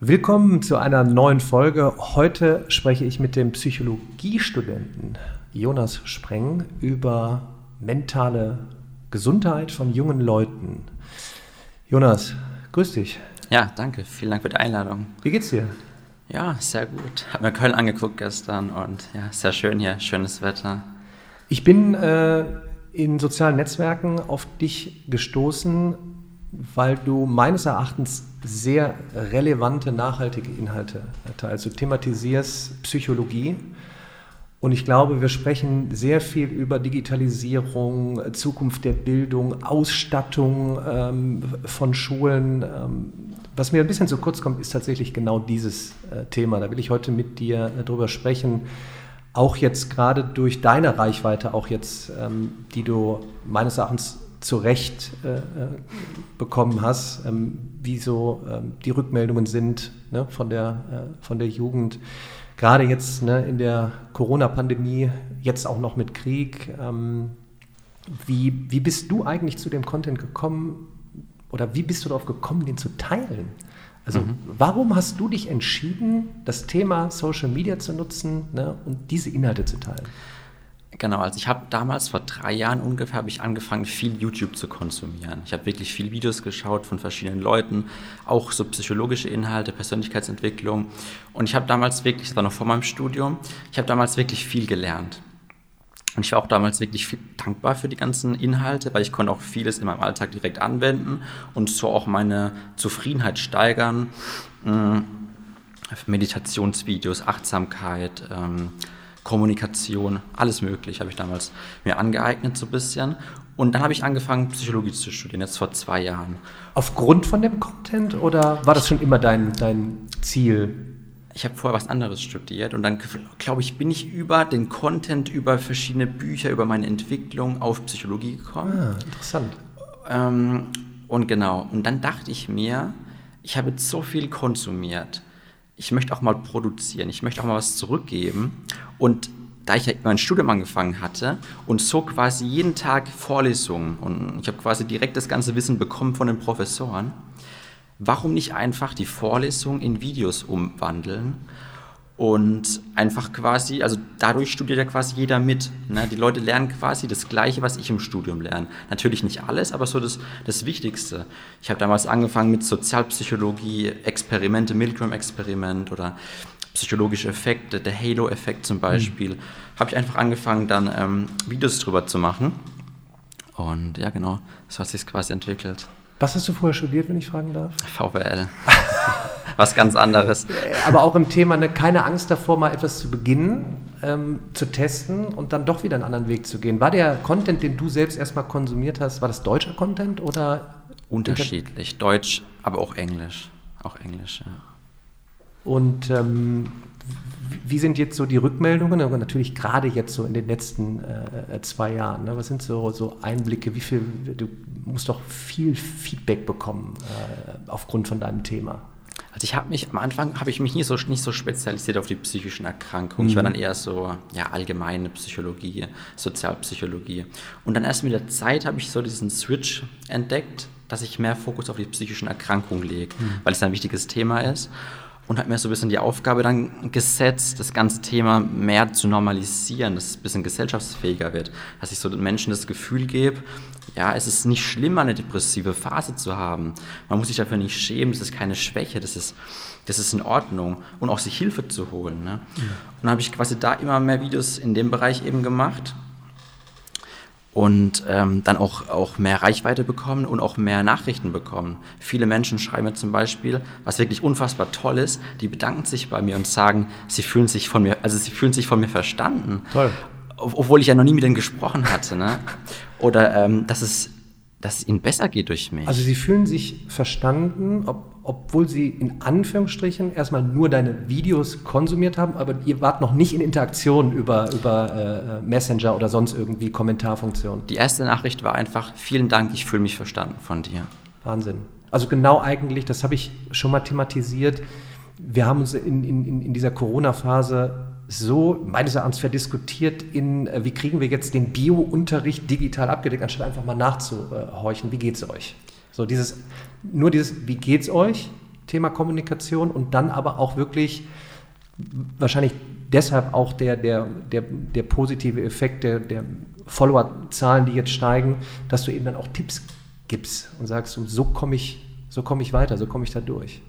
Willkommen zu einer neuen Folge. Heute spreche ich mit dem Psychologiestudenten Jonas Spreng über mentale Gesundheit von jungen Leuten. Jonas, grüß dich. Ja, danke. Vielen Dank für die Einladung. Wie geht's dir? Ja, sehr gut. Hab mir Köln angeguckt gestern und ja, sehr schön hier, schönes Wetter. Ich bin äh, in sozialen Netzwerken auf dich gestoßen, weil du meines Erachtens sehr relevante, nachhaltige Inhalte teilst. Du thematisierst Psychologie. Und ich glaube, wir sprechen sehr viel über Digitalisierung, Zukunft der Bildung, Ausstattung ähm, von Schulen. Ähm, was mir ein bisschen zu kurz kommt, ist tatsächlich genau dieses äh, Thema. Da will ich heute mit dir äh, drüber sprechen. Auch jetzt gerade durch deine Reichweite, auch jetzt, ähm, die du meines Erachtens zu Recht äh, äh, bekommen hast, ähm, wie so ähm, die Rückmeldungen sind ne, von, der, äh, von der Jugend. Gerade jetzt ne, in der Corona-Pandemie, jetzt auch noch mit Krieg. Ähm, wie, wie bist du eigentlich zu dem Content gekommen oder wie bist du darauf gekommen, den zu teilen? Also mhm. warum hast du dich entschieden, das Thema Social Media zu nutzen ne, und diese Inhalte zu teilen? Genau, also ich habe damals vor drei Jahren ungefähr habe ich angefangen, viel YouTube zu konsumieren. Ich habe wirklich viel Videos geschaut von verschiedenen Leuten, auch so psychologische Inhalte, Persönlichkeitsentwicklung. Und ich habe damals wirklich, das war noch vor meinem Studium, ich habe damals wirklich viel gelernt. Und ich war auch damals wirklich viel dankbar für die ganzen Inhalte, weil ich konnte auch vieles in meinem Alltag direkt anwenden und so auch meine Zufriedenheit steigern. Hm, Meditationsvideos, Achtsamkeit, ähm, Kommunikation, alles möglich habe ich damals mir angeeignet so ein bisschen. Und dann habe ich angefangen, Psychologie zu studieren, jetzt vor zwei Jahren. Aufgrund von dem Content oder war das schon immer dein, dein Ziel? Ich habe vorher was anderes studiert und dann, glaube ich, bin ich über den Content, über verschiedene Bücher, über meine Entwicklung auf Psychologie gekommen. Ah, interessant. Ähm, und genau, und dann dachte ich mir, ich habe jetzt so viel konsumiert ich möchte auch mal produzieren, ich möchte auch mal was zurückgeben. Und da ich ja mein Studium angefangen hatte und so quasi jeden Tag Vorlesungen und ich habe quasi direkt das ganze Wissen bekommen von den Professoren, warum nicht einfach die Vorlesung in Videos umwandeln und einfach quasi, also dadurch studiert ja quasi jeder mit. Ne? Die Leute lernen quasi das Gleiche, was ich im Studium lerne. Natürlich nicht alles, aber so das, das Wichtigste. Ich habe damals angefangen mit Sozialpsychologie, Experimente, Milgram-Experiment oder psychologische Effekte, der Halo-Effekt zum Beispiel. Mhm. Habe ich einfach angefangen, dann ähm, Videos drüber zu machen. Und ja, genau, so hat sich quasi entwickelt. Was hast du vorher studiert, wenn ich fragen darf? VWL. Was ganz anderes. Aber auch im Thema, ne, keine Angst davor, mal etwas zu beginnen, ähm, zu testen und dann doch wieder einen anderen Weg zu gehen. War der Content, den du selbst erstmal konsumiert hast, war das deutscher Content oder? Unterschiedlich. Deutsch, aber auch Englisch. Auch Englisch, ja. Und ähm, wie sind jetzt so die Rückmeldungen? Aber natürlich gerade jetzt so in den letzten äh, äh, zwei Jahren. Ne? Was sind so, so Einblicke? Wie viel, du musst doch viel Feedback bekommen äh, aufgrund von deinem Thema. Also ich habe mich am Anfang habe ich mich nicht so nicht so spezialisiert auf die psychischen Erkrankungen. Mhm. Ich war mhm. dann eher so ja allgemeine Psychologie, Sozialpsychologie. Und dann erst mit der Zeit habe ich so diesen Switch entdeckt, dass ich mehr Fokus auf die psychischen Erkrankungen lege, mhm. weil es ein wichtiges Thema ist und habe mir so ein bisschen die Aufgabe dann gesetzt, das ganze Thema mehr zu normalisieren, dass es ein bisschen gesellschaftsfähiger wird, dass ich so den Menschen das Gefühl gebe, ja, es ist nicht schlimm, eine depressive Phase zu haben. Man muss sich dafür nicht schämen, das ist keine Schwäche, das ist, das ist in Ordnung und auch sich Hilfe zu holen. Ne? Ja. Und dann habe ich quasi da immer mehr Videos in dem Bereich eben gemacht und ähm, dann auch, auch mehr Reichweite bekommen und auch mehr Nachrichten bekommen. Viele Menschen schreiben mir zum Beispiel, was wirklich unfassbar toll ist, die bedanken sich bei mir und sagen, sie fühlen sich von mir, also sie fühlen sich von mir verstanden. Toll. Obwohl ich ja noch nie mit ihnen gesprochen hatte. Ne? Oder ähm, dass, es, dass es ihnen besser geht durch mich. Also sie fühlen sich verstanden, ob, obwohl sie in Anführungsstrichen erstmal nur deine Videos konsumiert haben, aber ihr wart noch nicht in Interaktion über, über äh, Messenger oder sonst irgendwie Kommentarfunktionen. Die erste Nachricht war einfach, vielen Dank, ich fühle mich verstanden von dir. Wahnsinn. Also genau eigentlich, das habe ich schon mal thematisiert. Wir haben uns in, in, in dieser Corona-Phase so meines Erachtens verdiskutiert in, äh, wie kriegen wir jetzt den Bio-Unterricht digital abgedeckt, anstatt einfach mal nachzuhorchen, wie geht es euch? So dieses, nur dieses, wie geht's euch, Thema Kommunikation und dann aber auch wirklich wahrscheinlich deshalb auch der, der, der, der positive Effekt der, der Follower-Zahlen, die jetzt steigen, dass du eben dann auch Tipps gibst und sagst, so komme ich, so komme ich weiter, so komme ich da durch.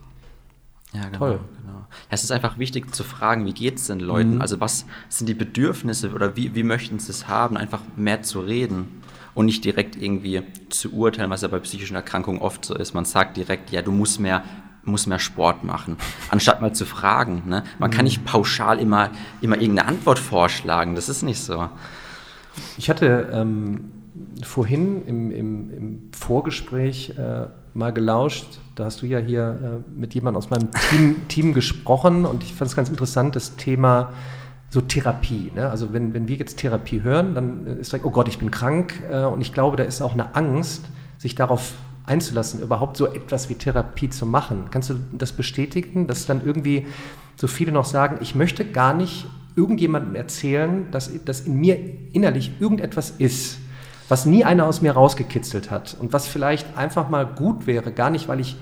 Ja, genau. Toll. genau. Ja, es ist einfach wichtig zu fragen, wie geht es den Leuten? Mhm. Also was sind die Bedürfnisse oder wie, wie möchten sie es haben? Einfach mehr zu reden und nicht direkt irgendwie zu urteilen, was ja bei psychischen Erkrankungen oft so ist. Man sagt direkt, ja, du musst mehr muss mehr Sport machen, anstatt mal zu fragen. Ne? Man kann mhm. nicht pauschal immer, immer irgendeine Antwort vorschlagen, das ist nicht so. Ich hatte ähm, vorhin im, im, im Vorgespräch äh, mal gelauscht, da hast du ja hier äh, mit jemandem aus meinem Team, Team gesprochen und ich fand es ganz interessant, das Thema so Therapie. Ne? Also wenn, wenn wir jetzt Therapie hören, dann ist like, oh Gott, ich bin krank äh, und ich glaube, da ist auch eine Angst, sich darauf einzulassen, überhaupt so etwas wie Therapie zu machen. Kannst du das bestätigen, dass dann irgendwie so viele noch sagen, ich möchte gar nicht irgendjemandem erzählen, dass, dass in mir innerlich irgendetwas ist, was nie einer aus mir rausgekitzelt hat und was vielleicht einfach mal gut wäre, gar nicht, weil ich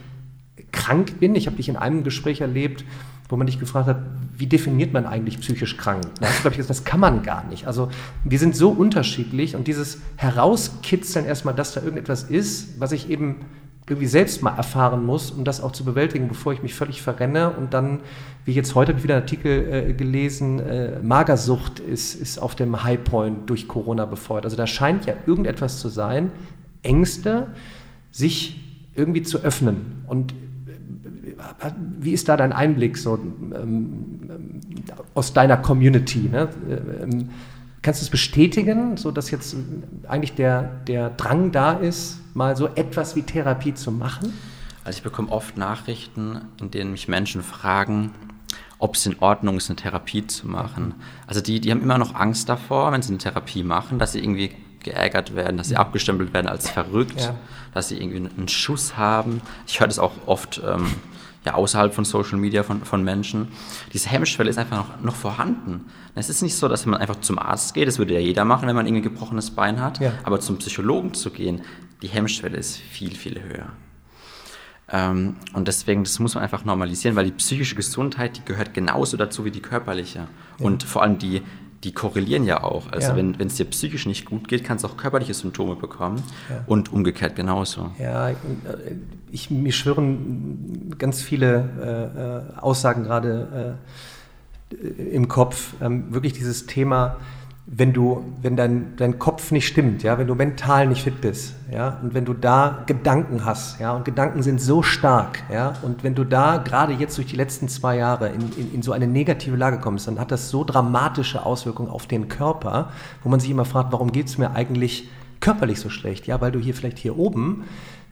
krank bin. Ich habe dich in einem Gespräch erlebt, wo man dich gefragt hat, wie definiert man eigentlich psychisch krank? Da hast du, glaube ich, das kann man gar nicht. Also wir sind so unterschiedlich und dieses Herauskitzeln erstmal, dass da irgendetwas ist, was ich eben irgendwie selbst mal erfahren muss, um das auch zu bewältigen, bevor ich mich völlig verrenne und dann, wie jetzt heute habe ich wieder einen Artikel äh, gelesen, äh, Magersucht ist, ist auf dem Highpoint durch Corona befeuert. Also da scheint ja irgendetwas zu sein, Ängste, sich irgendwie zu öffnen. Und wie ist da dein Einblick so ähm, aus deiner Community? Ne? Ähm, kannst du es bestätigen, so dass jetzt eigentlich der, der Drang da ist, mal so etwas wie Therapie zu machen? Also ich bekomme oft Nachrichten, in denen mich Menschen fragen, ob es in Ordnung ist, eine Therapie zu machen. Also die, die haben immer noch Angst davor, wenn sie eine Therapie machen, dass sie irgendwie geärgert werden, dass sie abgestempelt werden als verrückt, ja. dass sie irgendwie einen Schuss haben. Ich höre das auch oft ähm, ja, außerhalb von Social Media von, von Menschen. Diese Hemmschwelle ist einfach noch, noch vorhanden. Es ist nicht so, dass man einfach zum Arzt geht, das würde ja jeder machen, wenn man irgendwie ein gebrochenes Bein hat, ja. aber zum Psychologen zu gehen, die Hemmschwelle ist viel, viel höher. Ähm, und deswegen, das muss man einfach normalisieren, weil die psychische Gesundheit, die gehört genauso dazu wie die körperliche. Ja. Und vor allem die, die korrelieren ja auch. Also ja. wenn es dir psychisch nicht gut geht, kannst du auch körperliche Symptome bekommen ja. und umgekehrt genauso. Ja, ich, mir schwören ganz viele äh, äh Aussagen gerade äh, im Kopf. Ähm, wirklich dieses Thema, wenn du, wenn dein, dein Kopf nicht stimmt, ja, wenn du mental nicht fit bist, ja, und wenn du da Gedanken hast, ja, und Gedanken sind so stark, ja, und wenn du da gerade jetzt durch die letzten zwei Jahre in, in, in so eine negative Lage kommst, dann hat das so dramatische Auswirkungen auf den Körper, wo man sich immer fragt, warum geht es mir eigentlich körperlich so schlecht? Ja, weil du hier vielleicht hier oben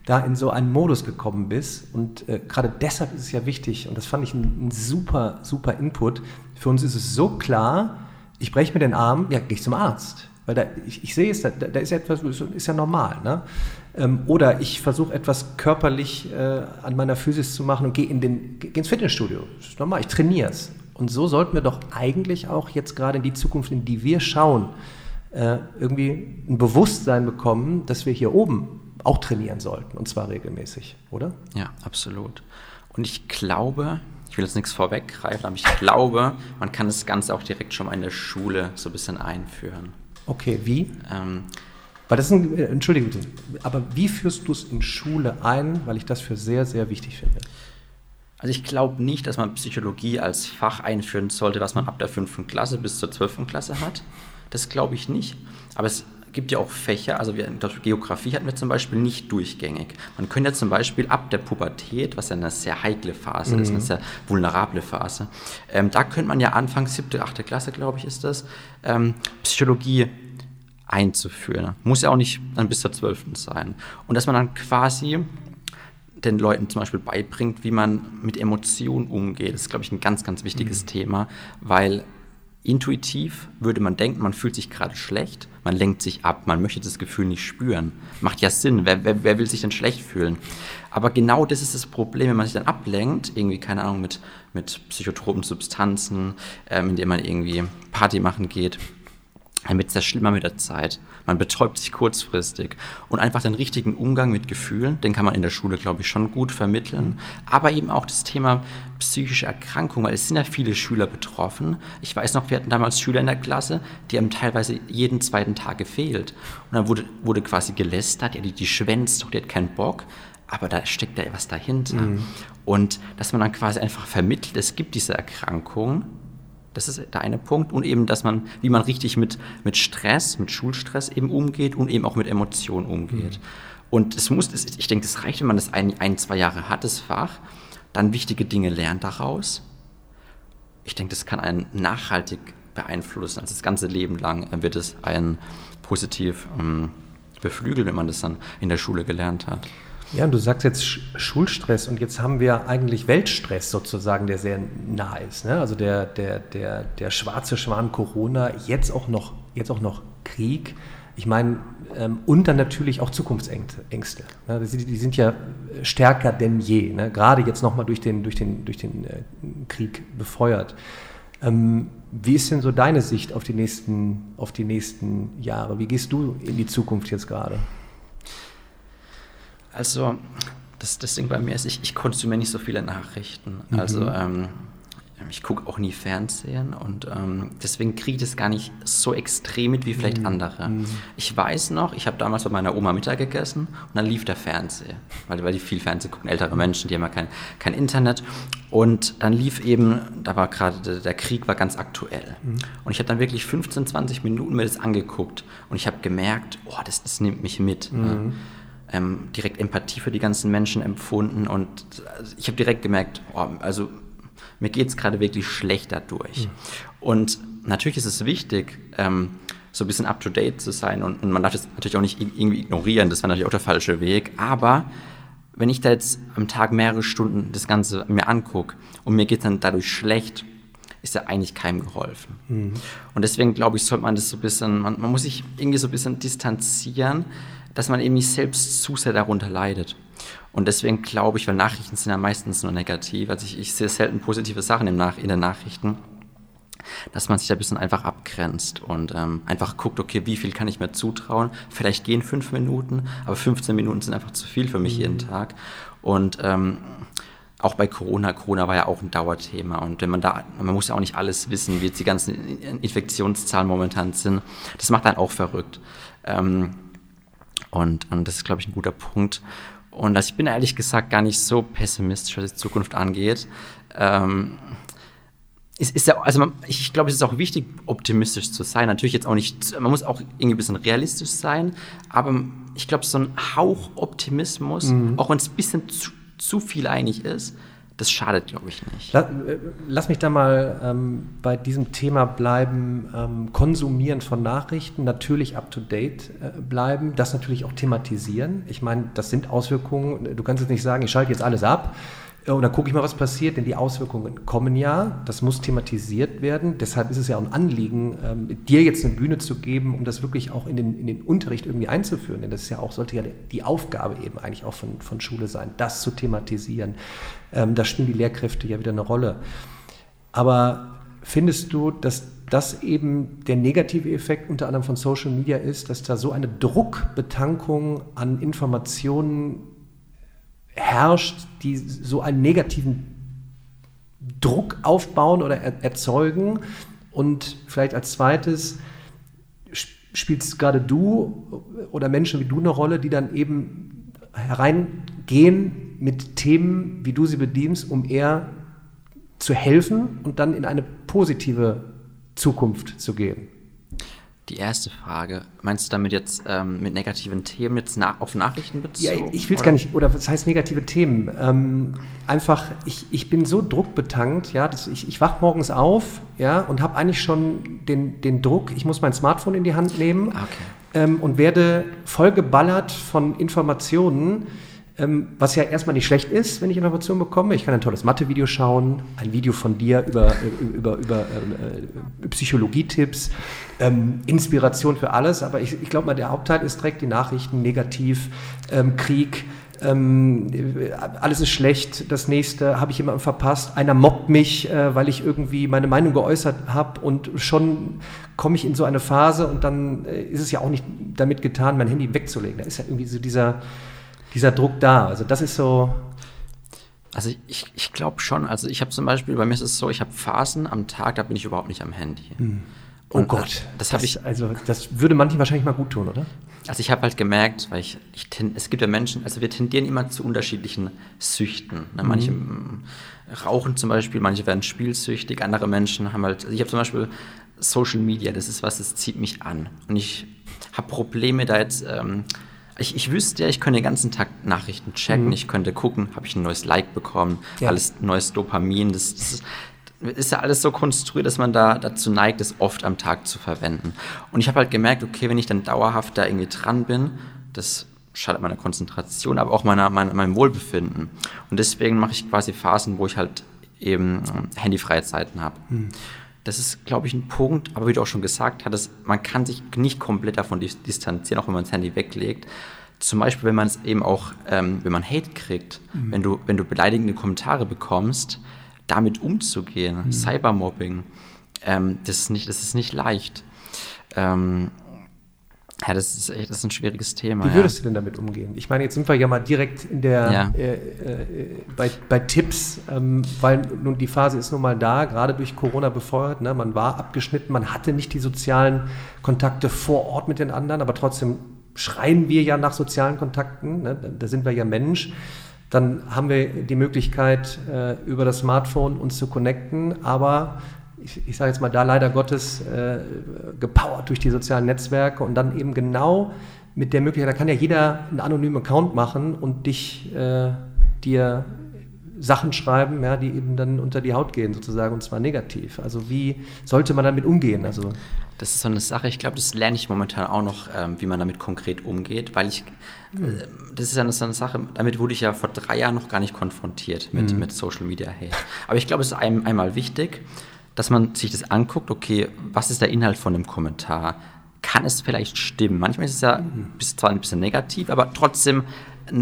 da in so einen Modus gekommen bist. Und äh, gerade deshalb ist es ja wichtig, und das fand ich ein, ein super, super Input. Für uns ist es so klar, ich breche mir den Arm, ja, gehe ich zum Arzt. Weil da, ich, ich sehe es, da, da ist ja etwas, ist ja normal. Ne? Ähm, oder ich versuche etwas körperlich äh, an meiner Physis zu machen und gehe in den, geh ins Fitnessstudio. Das ist normal, ich trainiere es. Und so sollten wir doch eigentlich auch jetzt gerade in die Zukunft, in die wir schauen, äh, irgendwie ein Bewusstsein bekommen, dass wir hier oben auch trainieren sollten. Und zwar regelmäßig, oder? Ja, absolut. Und ich glaube, ich will jetzt nichts vorweggreifen, aber ich glaube, man kann das Ganze auch direkt schon mal in der Schule so ein bisschen einführen. Okay, wie? Ähm, weil das ist ein, äh, Entschuldigung, aber wie führst du es in Schule ein, weil ich das für sehr, sehr wichtig finde? Also ich glaube nicht, dass man Psychologie als Fach einführen sollte, was man ab der 5. Klasse bis zur 12. Klasse hat. Das glaube ich nicht. Aber es gibt ja auch Fächer, also wir, Geografie hatten wir zum Beispiel nicht durchgängig. Man könnte ja zum Beispiel ab der Pubertät, was ja eine sehr heikle Phase mhm. ist, eine sehr vulnerable Phase, ähm, da könnte man ja anfangen, siebte, achte Klasse, glaube ich, ist das, ähm, Psychologie einzuführen. Muss ja auch nicht dann bis zur zwölften sein. Und dass man dann quasi den Leuten zum Beispiel beibringt, wie man mit Emotionen umgeht. Das ist, glaube ich, ein ganz, ganz wichtiges mhm. Thema, weil Intuitiv würde man denken, man fühlt sich gerade schlecht, man lenkt sich ab, man möchte das Gefühl nicht spüren. Macht ja Sinn, wer, wer, wer will sich denn schlecht fühlen? Aber genau das ist das Problem, wenn man sich dann ablenkt, irgendwie, keine Ahnung, mit, mit psychotropen Substanzen, ähm, indem man irgendwie Party machen geht, dann wird es ja schlimmer mit der Zeit. Man betäubt sich kurzfristig. Und einfach den richtigen Umgang mit Gefühlen, den kann man in der Schule, glaube ich, schon gut vermitteln. Aber eben auch das Thema psychische Erkrankung, weil es sind ja viele Schüler betroffen. Ich weiß noch, wir hatten damals Schüler in der Klasse, die haben teilweise jeden zweiten Tag gefehlt. Und dann wurde, wurde quasi gelästert, ja, die, die schwänzt doch, die hat keinen Bock. Aber da steckt ja was dahinter. Mhm. Und dass man dann quasi einfach vermittelt, es gibt diese Erkrankung das ist der eine Punkt. Und eben, dass man, wie man richtig mit, mit Stress, mit Schulstress eben umgeht und eben auch mit Emotionen umgeht. Mhm. Und es muss, ich denke, es reicht, wenn man das ein, ein, zwei Jahre hat, das Fach, dann wichtige Dinge lernt daraus. Ich denke, das kann einen nachhaltig beeinflussen. Also das ganze Leben lang wird es einen positiv ähm, beflügeln, wenn man das dann in der Schule gelernt hat. Ja, und du sagst jetzt Schulstress und jetzt haben wir eigentlich Weltstress sozusagen, der sehr nah ist. Ne? Also der, der, der, der schwarze Schwan Corona, jetzt auch noch, jetzt auch noch Krieg. Ich meine, ähm, und dann natürlich auch Zukunftsängste. Ne? Die, die, sind ja stärker denn je, ne? gerade jetzt nochmal durch den, durch den, durch den äh, Krieg befeuert. Ähm, wie ist denn so deine Sicht auf die, nächsten, auf die nächsten Jahre? Wie gehst du in die Zukunft jetzt gerade? Also, das, das Ding bei mir ist, ich, ich konsumiere nicht so viele Nachrichten. Mhm. Also, ähm, ich gucke auch nie Fernsehen und ähm, deswegen kriege ich das gar nicht so extrem mit wie vielleicht mhm. andere. Mhm. Ich weiß noch, ich habe damals bei meiner Oma Mittag gegessen und dann lief der Fernseher, weil, weil die viel Fernsehen gucken, ältere Menschen, die haben ja kein, kein Internet. Und dann lief eben, da war gerade, der, Krieg war ganz aktuell. Mhm. Und ich habe dann wirklich 15, 20 Minuten mir das angeguckt und ich habe gemerkt, oh, das, das nimmt mich mit. Ja. Mhm ähm, direkt Empathie für die ganzen Menschen empfunden und ich habe direkt gemerkt, oh, also mir geht es gerade wirklich schlecht dadurch. Mhm. Und natürlich ist es wichtig, ähm, so ein bisschen up-to-date zu sein und, und man darf das natürlich auch nicht irgendwie ignorieren, das wäre natürlich auch der falsche Weg, aber wenn ich da jetzt am Tag mehrere Stunden das Ganze mir angucke und mir geht es dann dadurch schlecht, ist ja eigentlich keinem geholfen. Mhm. Und deswegen glaube ich, sollte man das so ein bisschen, man, man muss sich irgendwie so ein bisschen distanzieren, dass man eben nicht selbst zu sehr darunter leidet. Und deswegen glaube ich, weil Nachrichten sind ja meistens nur negativ, also ich, ich sehe selten positive Sachen im Nach in den Nachrichten, dass man sich ein bisschen einfach abgrenzt und ähm, einfach guckt, okay, wie viel kann ich mir zutrauen? Vielleicht gehen fünf Minuten, aber 15 Minuten sind einfach zu viel für mich mhm. jeden Tag. Und ähm, auch bei Corona, Corona war ja auch ein Dauerthema und wenn man da, man muss ja auch nicht alles wissen, wie jetzt die ganzen Infektionszahlen momentan sind, das macht dann auch verrückt. Ähm, und, und das ist, glaube ich, ein guter Punkt. Und also ich bin ehrlich gesagt gar nicht so pessimistisch, was die Zukunft angeht. Ähm, ist, ist ja, also man, ich glaube, es ist auch wichtig, optimistisch zu sein. Natürlich jetzt auch nicht, man muss auch irgendwie ein bisschen realistisch sein, aber ich glaube, so ein Hauch Optimismus, mhm. auch wenn es ein bisschen zu, zu viel einig ist, das schadet, glaube ich, nicht. Lass, äh, lass, mich da mal ähm, bei diesem Thema bleiben. Ähm, konsumieren von Nachrichten, natürlich up-to-date äh, bleiben, das natürlich auch thematisieren. Ich meine, das sind Auswirkungen. Du kannst jetzt nicht sagen, ich schalte jetzt alles ab und dann gucke ich mal, was passiert, denn die Auswirkungen kommen ja. Das muss thematisiert werden. Deshalb ist es ja auch ein Anliegen, ähm, dir jetzt eine Bühne zu geben, um das wirklich auch in den, in den Unterricht irgendwie einzuführen. Denn das ist ja auch, sollte ja die Aufgabe eben eigentlich auch von, von Schule sein, das zu thematisieren. Ähm, da spielen die Lehrkräfte ja wieder eine Rolle. Aber findest du, dass das eben der negative Effekt unter anderem von Social Media ist, dass da so eine Druckbetankung an Informationen herrscht, die so einen negativen Druck aufbauen oder erzeugen. Und vielleicht als zweites, spielst gerade du oder Menschen wie du eine Rolle, die dann eben hereingehen mit Themen, wie du sie bedienst, um eher zu helfen und dann in eine positive Zukunft zu gehen? Die erste Frage, meinst du damit jetzt ähm, mit negativen Themen jetzt nach, auf Nachrichten bezogen? Ja, ich will es gar nicht, oder was heißt negative Themen? Ähm, einfach, ich, ich bin so druckbetankt, ja, dass ich, ich wach morgens auf, ja, und habe eigentlich schon den, den Druck, ich muss mein Smartphone in die Hand nehmen ah, okay. ähm, und werde vollgeballert von Informationen, ähm, was ja erstmal nicht schlecht ist, wenn ich Informationen bekomme. Ich kann ein tolles Mathe-Video schauen, ein Video von dir über, über, über äh, Psychologietipps, ähm, Inspiration für alles. Aber ich, ich glaube mal, der Hauptteil ist direkt die Nachrichten, negativ, ähm, Krieg, ähm, alles ist schlecht, das nächste habe ich jemanden verpasst, einer mobbt mich, äh, weil ich irgendwie meine Meinung geäußert habe und schon komme ich in so eine Phase und dann äh, ist es ja auch nicht damit getan, mein Handy wegzulegen. Da ist ja irgendwie so dieser, dieser Druck da. Also das ist so. Also ich, ich glaube schon, also ich habe zum Beispiel, bei mir ist es so, ich habe Phasen am Tag, da bin ich überhaupt nicht am Handy. Hm. Oh und Gott, das, das habe ich. Also das würde manchen wahrscheinlich mal gut tun, oder? Also ich habe halt gemerkt, weil ich, ich es gibt ja Menschen, also wir tendieren immer zu unterschiedlichen Süchten. Ne? Mhm. Manche mhm. rauchen zum Beispiel, manche werden spielsüchtig, andere Menschen haben halt, also ich habe zum Beispiel Social Media, das ist was, das zieht mich an. Und ich habe Probleme da jetzt, ähm, ich, ich wüsste ja, ich könnte den ganzen Tag Nachrichten checken, mhm. ich könnte gucken, habe ich ein neues Like bekommen, ja. alles neues Dopamin, das, das, ist ja alles so konstruiert, dass man da dazu neigt, es oft am Tag zu verwenden. Und ich habe halt gemerkt, okay, wenn ich dann dauerhaft da irgendwie dran bin, das schadet meiner Konzentration, aber auch meiner, meiner, meinem Wohlbefinden. Und deswegen mache ich quasi Phasen, wo ich halt eben ähm, handyfreie Zeiten habe. Mhm. Das ist, glaube ich, ein Punkt, aber wie du auch schon gesagt hattest, man kann sich nicht komplett davon distanzieren, auch wenn man das Handy weglegt. Zum Beispiel, wenn man es eben auch, ähm, wenn man Hate kriegt, mhm. wenn, du, wenn du beleidigende Kommentare bekommst, damit umzugehen. Mhm. Cybermobbing, ähm, das, ist nicht, das ist nicht leicht. Ähm, ja, das ist echt das ist ein schwieriges Thema. Wie würdest ja. du denn damit umgehen? Ich meine, jetzt sind wir ja mal direkt in der ja. äh, äh, bei, bei, Tipps, ähm, weil nun die Phase ist nun mal da, gerade durch Corona befeuert. Ne? Man war abgeschnitten, man hatte nicht die sozialen Kontakte vor Ort mit den anderen, aber trotzdem schreien wir ja nach sozialen Kontakten. Ne? Da sind wir ja Mensch. Dann haben wir die Möglichkeit, äh, über das Smartphone uns zu connecten, aber ich, ich sage jetzt mal da leider Gottes äh, gepowert durch die sozialen Netzwerke und dann eben genau mit der Möglichkeit, da kann ja jeder einen anonymen Account machen und dich äh, dir Sachen schreiben, ja, die eben dann unter die Haut gehen sozusagen und zwar negativ. Also wie sollte man damit umgehen? Also das ist so eine Sache, ich glaube, das lerne ich momentan auch noch, ähm, wie man damit konkret umgeht, weil ich, mhm. äh, das ist ja so eine Sache, damit wurde ich ja vor drei Jahren noch gar nicht konfrontiert mit, mhm. mit Social Media Hate. Aber ich glaube, es ist ein, einmal wichtig, dass man sich das anguckt, okay, was ist der Inhalt von dem Kommentar? Kann es vielleicht stimmen? Manchmal ist es ja mhm. zwar ein bisschen negativ, aber trotzdem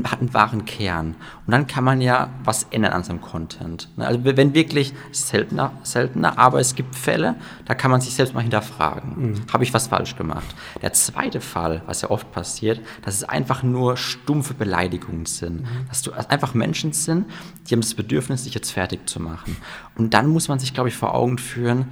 hat einen wahren Kern. Und dann kann man ja was ändern an seinem Content. Ne? Also wenn wirklich seltener, seltener, aber es gibt Fälle, da kann man sich selbst mal hinterfragen. Mhm. Habe ich was falsch gemacht? Der zweite Fall, was ja oft passiert, dass es einfach nur stumpfe Beleidigungen sind. Mhm. Dass du einfach Menschen sind, die haben das Bedürfnis, sich jetzt fertig zu machen. Und dann muss man sich, glaube ich, vor Augen führen,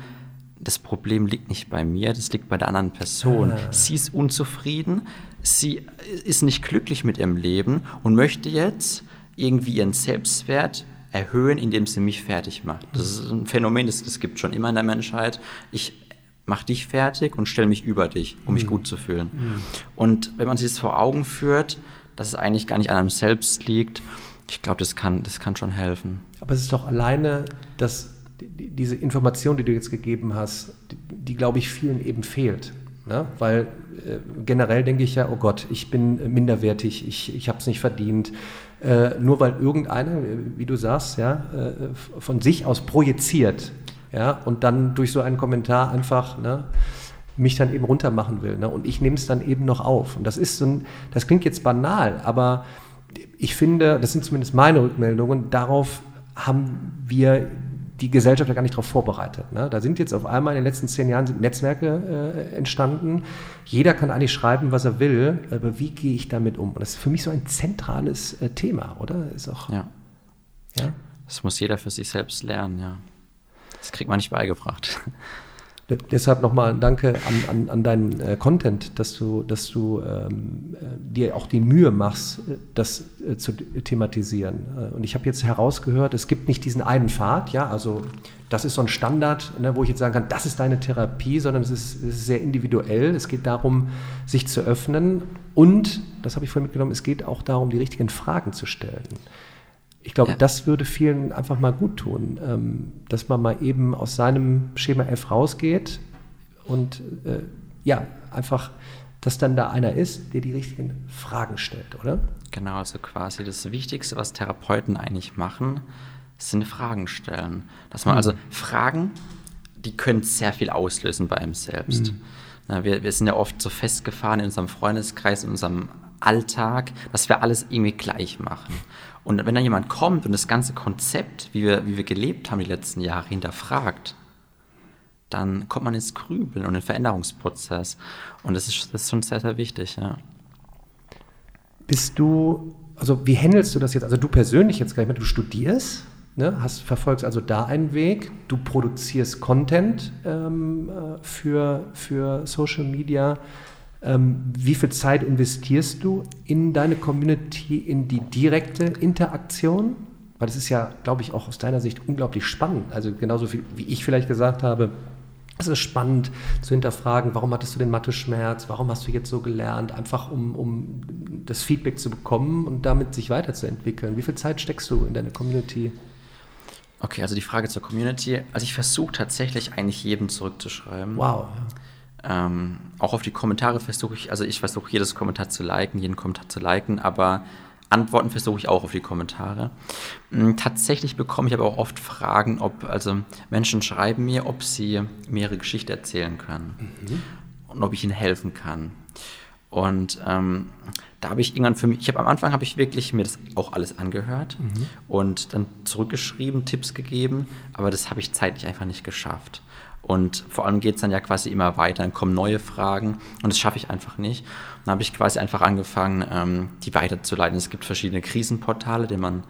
das Problem liegt nicht bei mir, das liegt bei der anderen Person. Ah. Sie ist unzufrieden, sie ist nicht glücklich mit ihrem Leben und möchte jetzt irgendwie ihren Selbstwert erhöhen, indem sie mich fertig macht. Das ist ein Phänomen, das, das gibt schon immer in der Menschheit. Ich mache dich fertig und stelle mich über dich, um mich mhm. gut zu fühlen. Mhm. Und wenn man sich das vor Augen führt, dass es eigentlich gar nicht an einem selbst liegt, ich glaube, das kann, das kann schon helfen. Aber es ist doch alleine das diese Information, die du jetzt gegeben hast, die, die glaube ich, vielen eben fehlt. Ne? Weil äh, generell denke ich ja, oh Gott, ich bin minderwertig, ich, ich habe es nicht verdient. Äh, nur weil irgendeiner, wie du sagst, ja, äh, von sich aus projiziert ja, und dann durch so einen Kommentar einfach ne, mich dann eben runtermachen will. Ne? Und ich nehme es dann eben noch auf. Und das ist so ein, das klingt jetzt banal, aber ich finde, das sind zumindest meine Rückmeldungen, darauf haben wir die Gesellschaft ja gar nicht darauf vorbereitet. Ne? Da sind jetzt auf einmal in den letzten zehn Jahren Netzwerke äh, entstanden. Jeder kann eigentlich schreiben, was er will, aber wie gehe ich damit um? Und das ist für mich so ein zentrales äh, Thema, oder? Ist auch, ja. ja. Das muss jeder für sich selbst lernen, ja. Das kriegt man nicht beigebracht. Deshalb nochmal Danke an, an, an deinen äh, Content, dass du, dass du ähm, äh, dir auch die Mühe machst, äh, das äh, zu thematisieren. Äh, und ich habe jetzt herausgehört, es gibt nicht diesen einen Pfad, ja, also das ist so ein Standard, ne, wo ich jetzt sagen kann, das ist deine Therapie, sondern es ist, es ist sehr individuell. Es geht darum, sich zu öffnen und, das habe ich vorhin mitgenommen, es geht auch darum, die richtigen Fragen zu stellen. Ich glaube, ja. das würde vielen einfach mal gut tun, ähm, dass man mal eben aus seinem Schema F rausgeht und äh, ja, einfach, dass dann da einer ist, der die richtigen Fragen stellt, oder? Genau, also quasi das Wichtigste, was Therapeuten eigentlich machen, sind Fragen stellen. Dass man mhm. also Fragen, die können sehr viel auslösen bei einem selbst. Mhm. Na, wir, wir sind ja oft so festgefahren in unserem Freundeskreis, in unserem Alltag, dass wir alles irgendwie gleich machen. Und wenn dann jemand kommt und das ganze Konzept, wie wir, wie wir gelebt haben die letzten Jahre, hinterfragt, dann kommt man ins Grübeln und in den Veränderungsprozess. Und das ist, das ist schon sehr, sehr wichtig. Ja. Bist du, also wie handelst du das jetzt? Also du persönlich jetzt gleich mit, du studierst, ne, hast, verfolgst also da einen Weg, du produzierst Content ähm, äh, für, für Social Media. Ähm, wie viel Zeit investierst du in deine Community, in die direkte Interaktion? Weil das ist ja, glaube ich, auch aus deiner Sicht unglaublich spannend. Also genauso viel, wie ich vielleicht gesagt habe, es ist spannend zu hinterfragen, warum hattest du den Mathe-Schmerz, warum hast du jetzt so gelernt, einfach um, um das Feedback zu bekommen und damit sich weiterzuentwickeln. Wie viel Zeit steckst du in deine Community? Okay, also die Frage zur Community. Also ich versuche tatsächlich eigentlich jedem zurückzuschreiben. Wow. Ähm, auch auf die Kommentare versuche ich, also ich versuche jedes Kommentar zu liken, jeden Kommentar zu liken, aber Antworten versuche ich auch auf die Kommentare. Hm, tatsächlich bekomme ich aber auch oft Fragen, ob, also Menschen schreiben mir, ob sie mir ihre Geschichte erzählen können mhm. und ob ich ihnen helfen kann. Und ähm, da habe ich irgendwann für mich, ich habe am Anfang habe ich wirklich mir das auch alles angehört mhm. und dann zurückgeschrieben, Tipps gegeben, aber das habe ich zeitlich einfach nicht geschafft. Und vor allem geht es dann ja quasi immer weiter, dann kommen neue Fragen und das schaffe ich einfach nicht. Und dann habe ich quasi einfach angefangen, ähm, die weiterzuleiten. Es gibt verschiedene Krisenportale, denen man,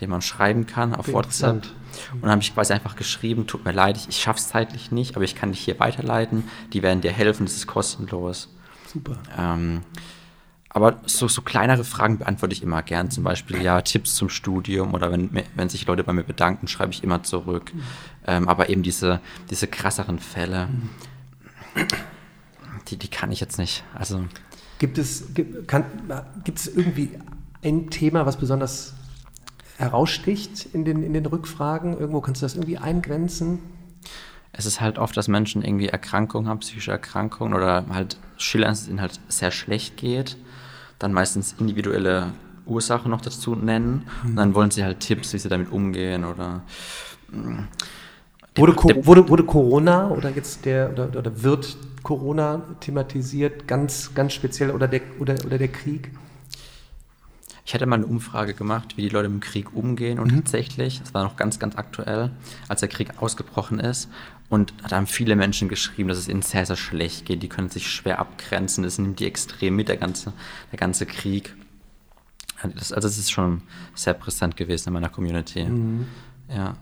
denen man schreiben kann auf WhatsApp. Und dann habe ich quasi einfach geschrieben, tut mir leid, ich, ich schaffe es zeitlich nicht, aber ich kann dich hier weiterleiten. Die werden dir helfen, das ist kostenlos. Super. Ähm, aber so, so kleinere Fragen beantworte ich immer gern. Zum Beispiel, ja, Tipps zum Studium oder wenn, wenn sich Leute bei mir bedanken, schreibe ich immer zurück. Ähm, aber eben diese, diese krasseren Fälle, die, die kann ich jetzt nicht. Also, gibt, es, gibt, kann, gibt es irgendwie ein Thema, was besonders heraussticht in den, in den Rückfragen? Irgendwo kannst du das irgendwie eingrenzen? Es ist halt oft, dass Menschen irgendwie Erkrankungen haben, psychische Erkrankungen oder halt schildern, dass es ihnen halt sehr schlecht geht dann meistens individuelle Ursachen noch dazu nennen. Und dann wollen sie halt Tipps, wie sie damit umgehen oder. Wurde, der, wurde, wurde, Corona oder jetzt der oder, oder, wird Corona thematisiert, ganz, ganz speziell oder der, oder, oder der Krieg? Ich hatte mal eine Umfrage gemacht, wie die Leute mit dem Krieg umgehen und mhm. tatsächlich, das war noch ganz, ganz aktuell, als der Krieg ausgebrochen ist und da haben viele Menschen geschrieben, dass es ihnen sehr, sehr schlecht geht. Die können sich schwer abgrenzen. Das nimmt die extrem mit, der ganze, der ganze Krieg. Das, also es ist schon sehr präsent gewesen in meiner Community. Mhm. Ja.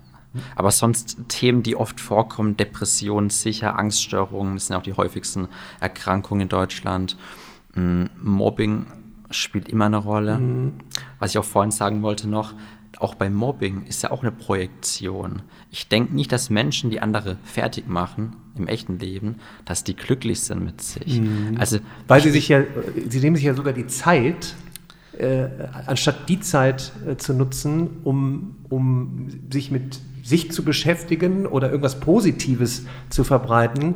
Aber sonst Themen, die oft vorkommen, Depressionen, sicher, Angststörungen, das sind auch die häufigsten Erkrankungen in Deutschland. Mm, Mobbing spielt immer eine Rolle. Mhm. Was ich auch vorhin sagen wollte noch, auch beim Mobbing ist ja auch eine Projektion. Ich denke nicht, dass Menschen, die andere fertig machen im echten Leben, dass die glücklich sind mit sich. Mhm. Also, Weil sie sich ja, sie nehmen sich ja sogar die Zeit, äh, anstatt die Zeit äh, zu nutzen, um, um sich mit sich zu beschäftigen oder irgendwas Positives zu verbreiten,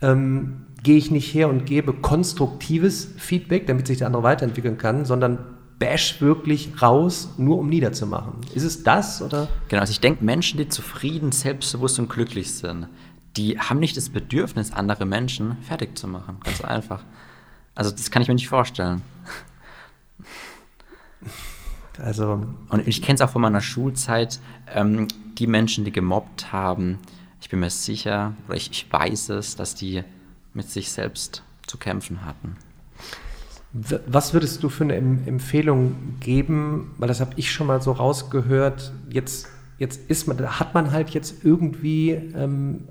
ähm, gehe ich nicht her und gebe konstruktives Feedback, damit sich der andere weiterentwickeln kann, sondern bash wirklich raus, nur um niederzumachen. Ist es das oder? Genau, also ich denke, Menschen, die zufrieden, selbstbewusst und glücklich sind, die haben nicht das Bedürfnis, andere Menschen fertig zu machen. Ganz einfach. Also das kann ich mir nicht vorstellen. Also. Und ich kenne es auch von meiner Schulzeit, ähm, die Menschen, die gemobbt haben, ich bin mir sicher, oder ich, ich weiß es, dass die mit sich selbst zu kämpfen hatten. Was würdest du für eine Empfehlung geben? Weil das habe ich schon mal so rausgehört. Jetzt, jetzt ist man, hat man halt jetzt irgendwie ähm,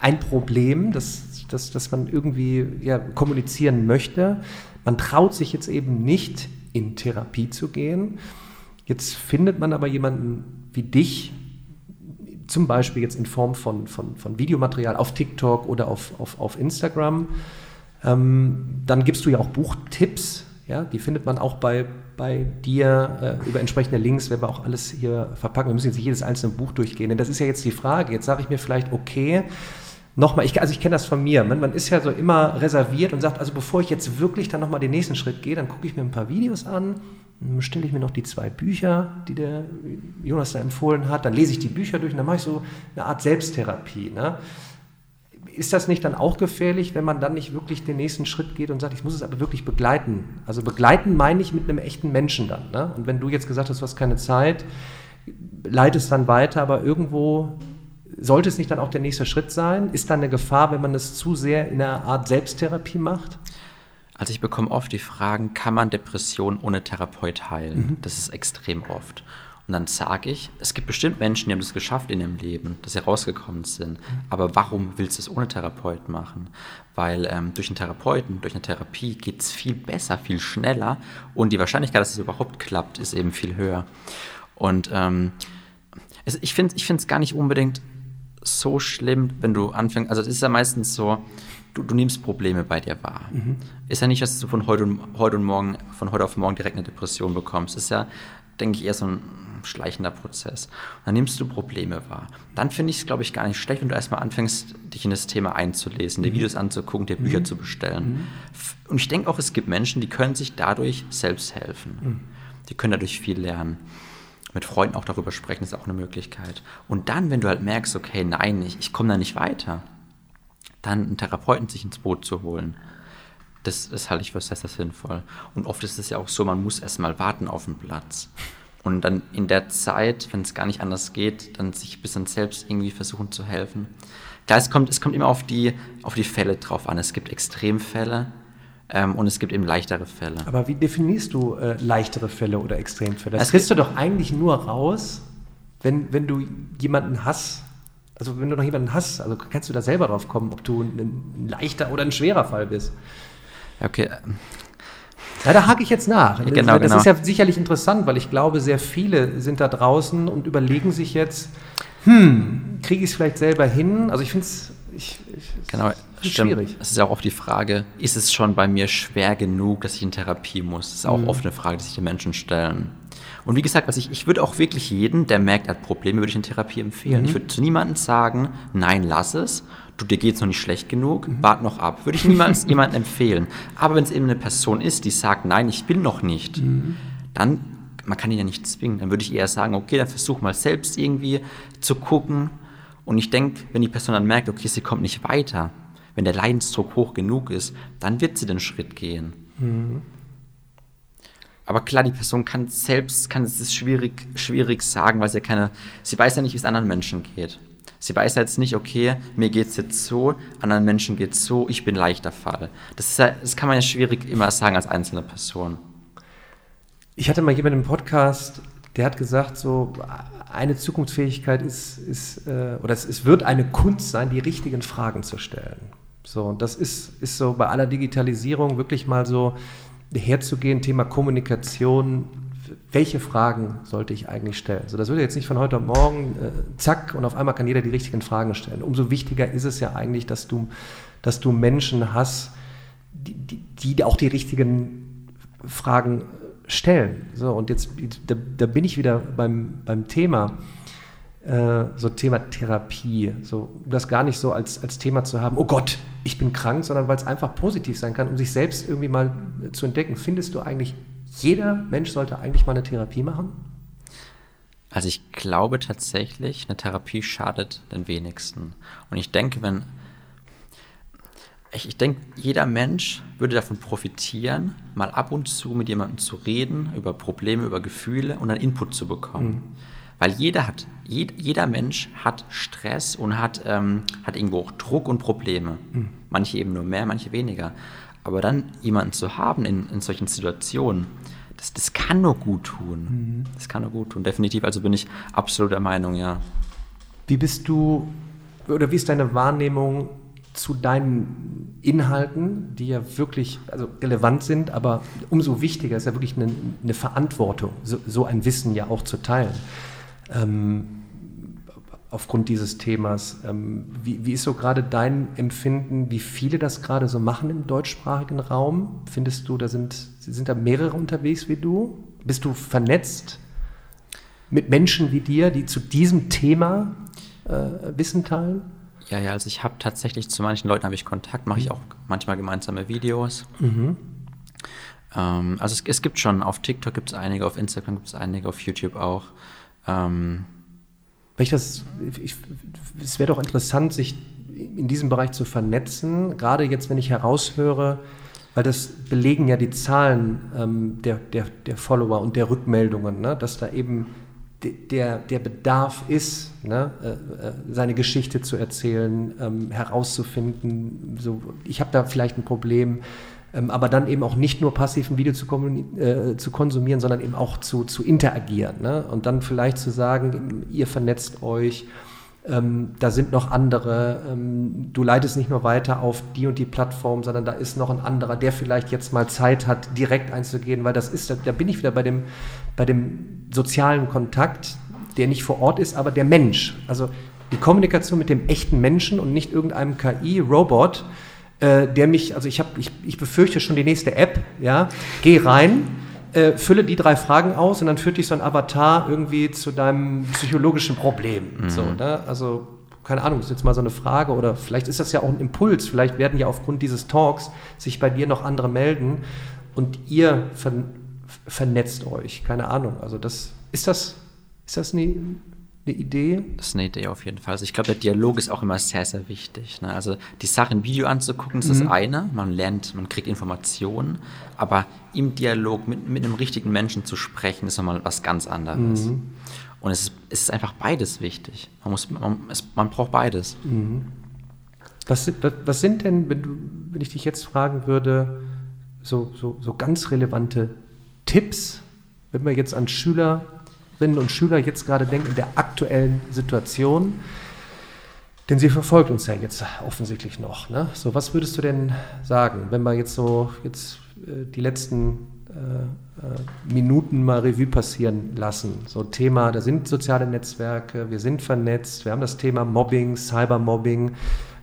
ein Problem, das, das, das man irgendwie ja, kommunizieren möchte. Man traut sich jetzt eben nicht in Therapie zu gehen. Jetzt findet man aber jemanden wie dich, zum Beispiel jetzt in Form von, von, von Videomaterial auf TikTok oder auf, auf, auf Instagram ähm, dann gibst du ja auch Buchtipps, ja, die findet man auch bei, bei dir äh, über entsprechende Links, werden wir auch alles hier verpacken. Wir müssen jetzt nicht jedes einzelne Buch durchgehen, denn das ist ja jetzt die Frage. Jetzt sage ich mir vielleicht, okay, nochmal, ich, also ich kenne das von mir, man, man, ist ja so immer reserviert und sagt, also bevor ich jetzt wirklich dann nochmal den nächsten Schritt gehe, dann gucke ich mir ein paar Videos an, dann stelle ich mir noch die zwei Bücher, die der Jonas da empfohlen hat, dann lese ich die Bücher durch und dann mache ich so eine Art Selbsttherapie. Ne? ist das nicht dann auch gefährlich, wenn man dann nicht wirklich den nächsten Schritt geht und sagt, ich muss es aber wirklich begleiten? Also begleiten meine ich mit einem echten Menschen dann. Ne? Und wenn du jetzt gesagt hast, du hast keine Zeit, leitest dann weiter, aber irgendwo sollte es nicht dann auch der nächste Schritt sein? Ist da eine Gefahr, wenn man es zu sehr in einer Art Selbsttherapie macht? Also ich bekomme oft die Fragen, kann man Depressionen ohne Therapeut heilen? Mhm. Das ist extrem oft. Und dann sage ich, es gibt bestimmt Menschen, die haben das geschafft in ihrem Leben, dass sie rausgekommen sind. Aber warum willst du es ohne Therapeut machen? Weil ähm, durch einen Therapeuten, durch eine Therapie geht es viel besser, viel schneller und die Wahrscheinlichkeit, dass es überhaupt klappt, ist eben viel höher. Und ähm, es, ich finde es gar nicht unbedingt so schlimm, wenn du anfängst. Also es ist ja meistens so, du, du nimmst Probleme bei dir wahr. Mhm. Ist ja nicht, dass du von heute und, heute und morgen, von heute auf morgen direkt eine Depression bekommst. Ist ja, denke ich, eher so ein schleichender Prozess. Und dann nimmst du Probleme wahr. Dann finde ich es, glaube ich, gar nicht schlecht, wenn du erstmal anfängst, dich in das Thema einzulesen, dir mhm. Videos anzugucken, dir Bücher mhm. zu bestellen. Mhm. Und ich denke auch, es gibt Menschen, die können sich dadurch selbst helfen. Mhm. Die können dadurch viel lernen. Mit Freunden auch darüber sprechen, ist auch eine Möglichkeit. Und dann, wenn du halt merkst, okay, nein, ich, ich komme da nicht weiter, dann einen Therapeuten sich ins Boot zu holen. Das, das halte ich für sehr, sehr sinnvoll. Und oft ist es ja auch so, man muss erstmal warten auf den Platz. Und dann in der Zeit, wenn es gar nicht anders geht, dann sich ein bisschen selbst irgendwie versuchen zu helfen. Klar, es kommt, es kommt immer auf die, auf die Fälle drauf an. Es gibt Extremfälle ähm, und es gibt eben leichtere Fälle. Aber wie definierst du äh, leichtere Fälle oder Extremfälle? Das kriegst du doch eigentlich nur raus, wenn, wenn du jemanden hast, also wenn du noch jemanden hast, also kannst du da selber drauf kommen, ob du ein, ein leichter oder ein schwerer Fall bist. Okay, ja, da hake ich jetzt nach. Genau, das genau. ist ja sicherlich interessant, weil ich glaube, sehr viele sind da draußen und überlegen sich jetzt, hm, kriege ich es vielleicht selber hin? Also ich finde es ich, ich, genau, schwierig. Es ist auch oft die Frage, ist es schon bei mir schwer genug, dass ich in Therapie muss? Das ist auch mhm. oft eine Frage, die sich die Menschen stellen. Und wie gesagt, also ich, ich würde auch wirklich jeden, der merkt, er hat Probleme, würde ich in Therapie empfehlen. Mhm. Ich würde zu niemandem sagen, nein, lass es, du, dir geht es noch nicht schlecht genug, mhm. wart noch ab. Würde ich niemals jemandem empfehlen. Aber wenn es eben eine Person ist, die sagt, nein, ich will noch nicht, mhm. dann, man kann ihn ja nicht zwingen. Dann würde ich eher sagen, okay, dann versuch mal selbst irgendwie zu gucken. Und ich denke, wenn die Person dann merkt, okay, sie kommt nicht weiter, wenn der Leidensdruck hoch genug ist, dann wird sie den Schritt gehen. Mhm. Aber klar, die Person kann selbst, kann es schwierig, schwierig sagen, weil sie keine, sie weiß ja nicht, wie es anderen Menschen geht. Sie weiß jetzt nicht, okay, mir geht es jetzt so, anderen Menschen geht es so, ich bin leichter Fall. Das, ja, das kann man ja schwierig immer sagen als einzelne Person. Ich hatte mal jemanden im Podcast, der hat gesagt, so eine Zukunftsfähigkeit ist, ist äh, oder es, es, wird eine Kunst sein, die richtigen Fragen zu stellen. So, und das ist, ist so bei aller Digitalisierung wirklich mal so herzugehen, Thema Kommunikation, welche Fragen sollte ich eigentlich stellen? So, das wird jetzt nicht von heute auf morgen, äh, zack, und auf einmal kann jeder die richtigen Fragen stellen. Umso wichtiger ist es ja eigentlich, dass du, dass du Menschen hast, die, die, die auch die richtigen Fragen stellen. So, und jetzt, da, da bin ich wieder beim, beim Thema, äh, so Thema Therapie, so, um das gar nicht so als, als Thema zu haben, oh Gott, ich bin krank, sondern weil es einfach positiv sein kann, um sich selbst irgendwie mal zu entdecken. Findest du eigentlich jeder Mensch sollte eigentlich mal eine Therapie machen? Also ich glaube tatsächlich, eine Therapie schadet den wenigsten. Und ich denke, wenn ich, ich denke, jeder Mensch würde davon profitieren, mal ab und zu mit jemandem zu reden, über Probleme, über Gefühle und einen Input zu bekommen. Mhm. Weil jeder hat, jed, jeder Mensch hat Stress und hat, ähm, hat irgendwo auch Druck und Probleme. Mhm. Manche eben nur mehr, manche weniger. Aber dann jemanden zu haben in, in solchen Situationen, das, das kann nur gut tun. Mhm. Das kann nur gut tun, definitiv. Also bin ich absolut der Meinung, ja. Wie bist du, oder wie ist deine Wahrnehmung zu deinen Inhalten, die ja wirklich also relevant sind, aber umso wichtiger ist ja wirklich eine, eine Verantwortung, so, so, ein Wissen ja auch zu teilen. Ähm, aufgrund dieses Themas. Ähm, wie, wie, ist so gerade dein Empfinden, wie viele das gerade so machen im deutschsprachigen Raum? Findest du, da sind, sind da mehrere unterwegs wie du? Bist du vernetzt mit Menschen wie dir, die zu diesem Thema äh, Wissen teilen? Ja, ja, also ich habe tatsächlich zu manchen Leuten habe ich Kontakt, mache ich mhm. auch manchmal gemeinsame Videos. Mhm. Ähm, also es, es, gibt schon, auf TikTok gibt es einige, auf Instagram gibt es einige, auf YouTube auch. Ähm, weil ich das, ich, es wäre doch interessant, sich in diesem Bereich zu vernetzen, gerade jetzt, wenn ich heraushöre, weil das belegen ja die Zahlen ähm, der, der, der Follower und der Rückmeldungen, ne? dass da eben der, der Bedarf ist, ne? äh, äh, seine Geschichte zu erzählen, ähm, herauszufinden, so, ich habe da vielleicht ein Problem, ähm, aber dann eben auch nicht nur passiv ein Video zu, äh, zu konsumieren, sondern eben auch zu, zu interagieren. Ne? Und dann vielleicht zu sagen, ihr vernetzt euch, ähm, da sind noch andere, ähm, du leitest nicht nur weiter auf die und die Plattform, sondern da ist noch ein anderer, der vielleicht jetzt mal Zeit hat, direkt einzugehen, weil das ist, da bin ich wieder bei dem, bei dem sozialen Kontakt, der nicht vor Ort ist, aber der Mensch. Also die Kommunikation mit dem echten Menschen und nicht irgendeinem KI-Robot, äh, der mich, also ich habe, ich, ich befürchte schon die nächste App, ja, geh rein, äh, fülle die drei Fragen aus und dann führt dich so ein Avatar irgendwie zu deinem psychologischen Problem. Mhm. So, ne? Also, keine Ahnung, das ist jetzt mal so eine Frage oder vielleicht ist das ja auch ein Impuls, vielleicht werden ja aufgrund dieses Talks sich bei dir noch andere melden und ihr ver vernetzt euch, keine Ahnung. Also das, ist das, ist das eine eine Idee? Das ist eine Idee auf jeden Fall. Also ich glaube, der Dialog ist auch immer sehr, sehr wichtig. Ne? Also die Sache im Video anzugucken, ist mhm. das eine. Man lernt, man kriegt Informationen. Aber im Dialog mit, mit einem richtigen Menschen zu sprechen, ist nochmal was ganz anderes. Mhm. Und es ist, es ist einfach beides wichtig. Man, muss, man, es, man braucht beides. Mhm. Was, was sind denn, wenn, du, wenn ich dich jetzt fragen würde, so, so, so ganz relevante Tipps, wenn wir jetzt an Schüler Schülerinnen und Schüler jetzt gerade denken in der aktuellen Situation? Denn sie verfolgt uns ja jetzt offensichtlich noch. Ne? So, was würdest du denn sagen, wenn wir jetzt so jetzt äh, die letzten äh, äh, Minuten mal Revue passieren lassen? So Thema, da sind soziale Netzwerke, wir sind vernetzt, wir haben das Thema Mobbing, Cybermobbing.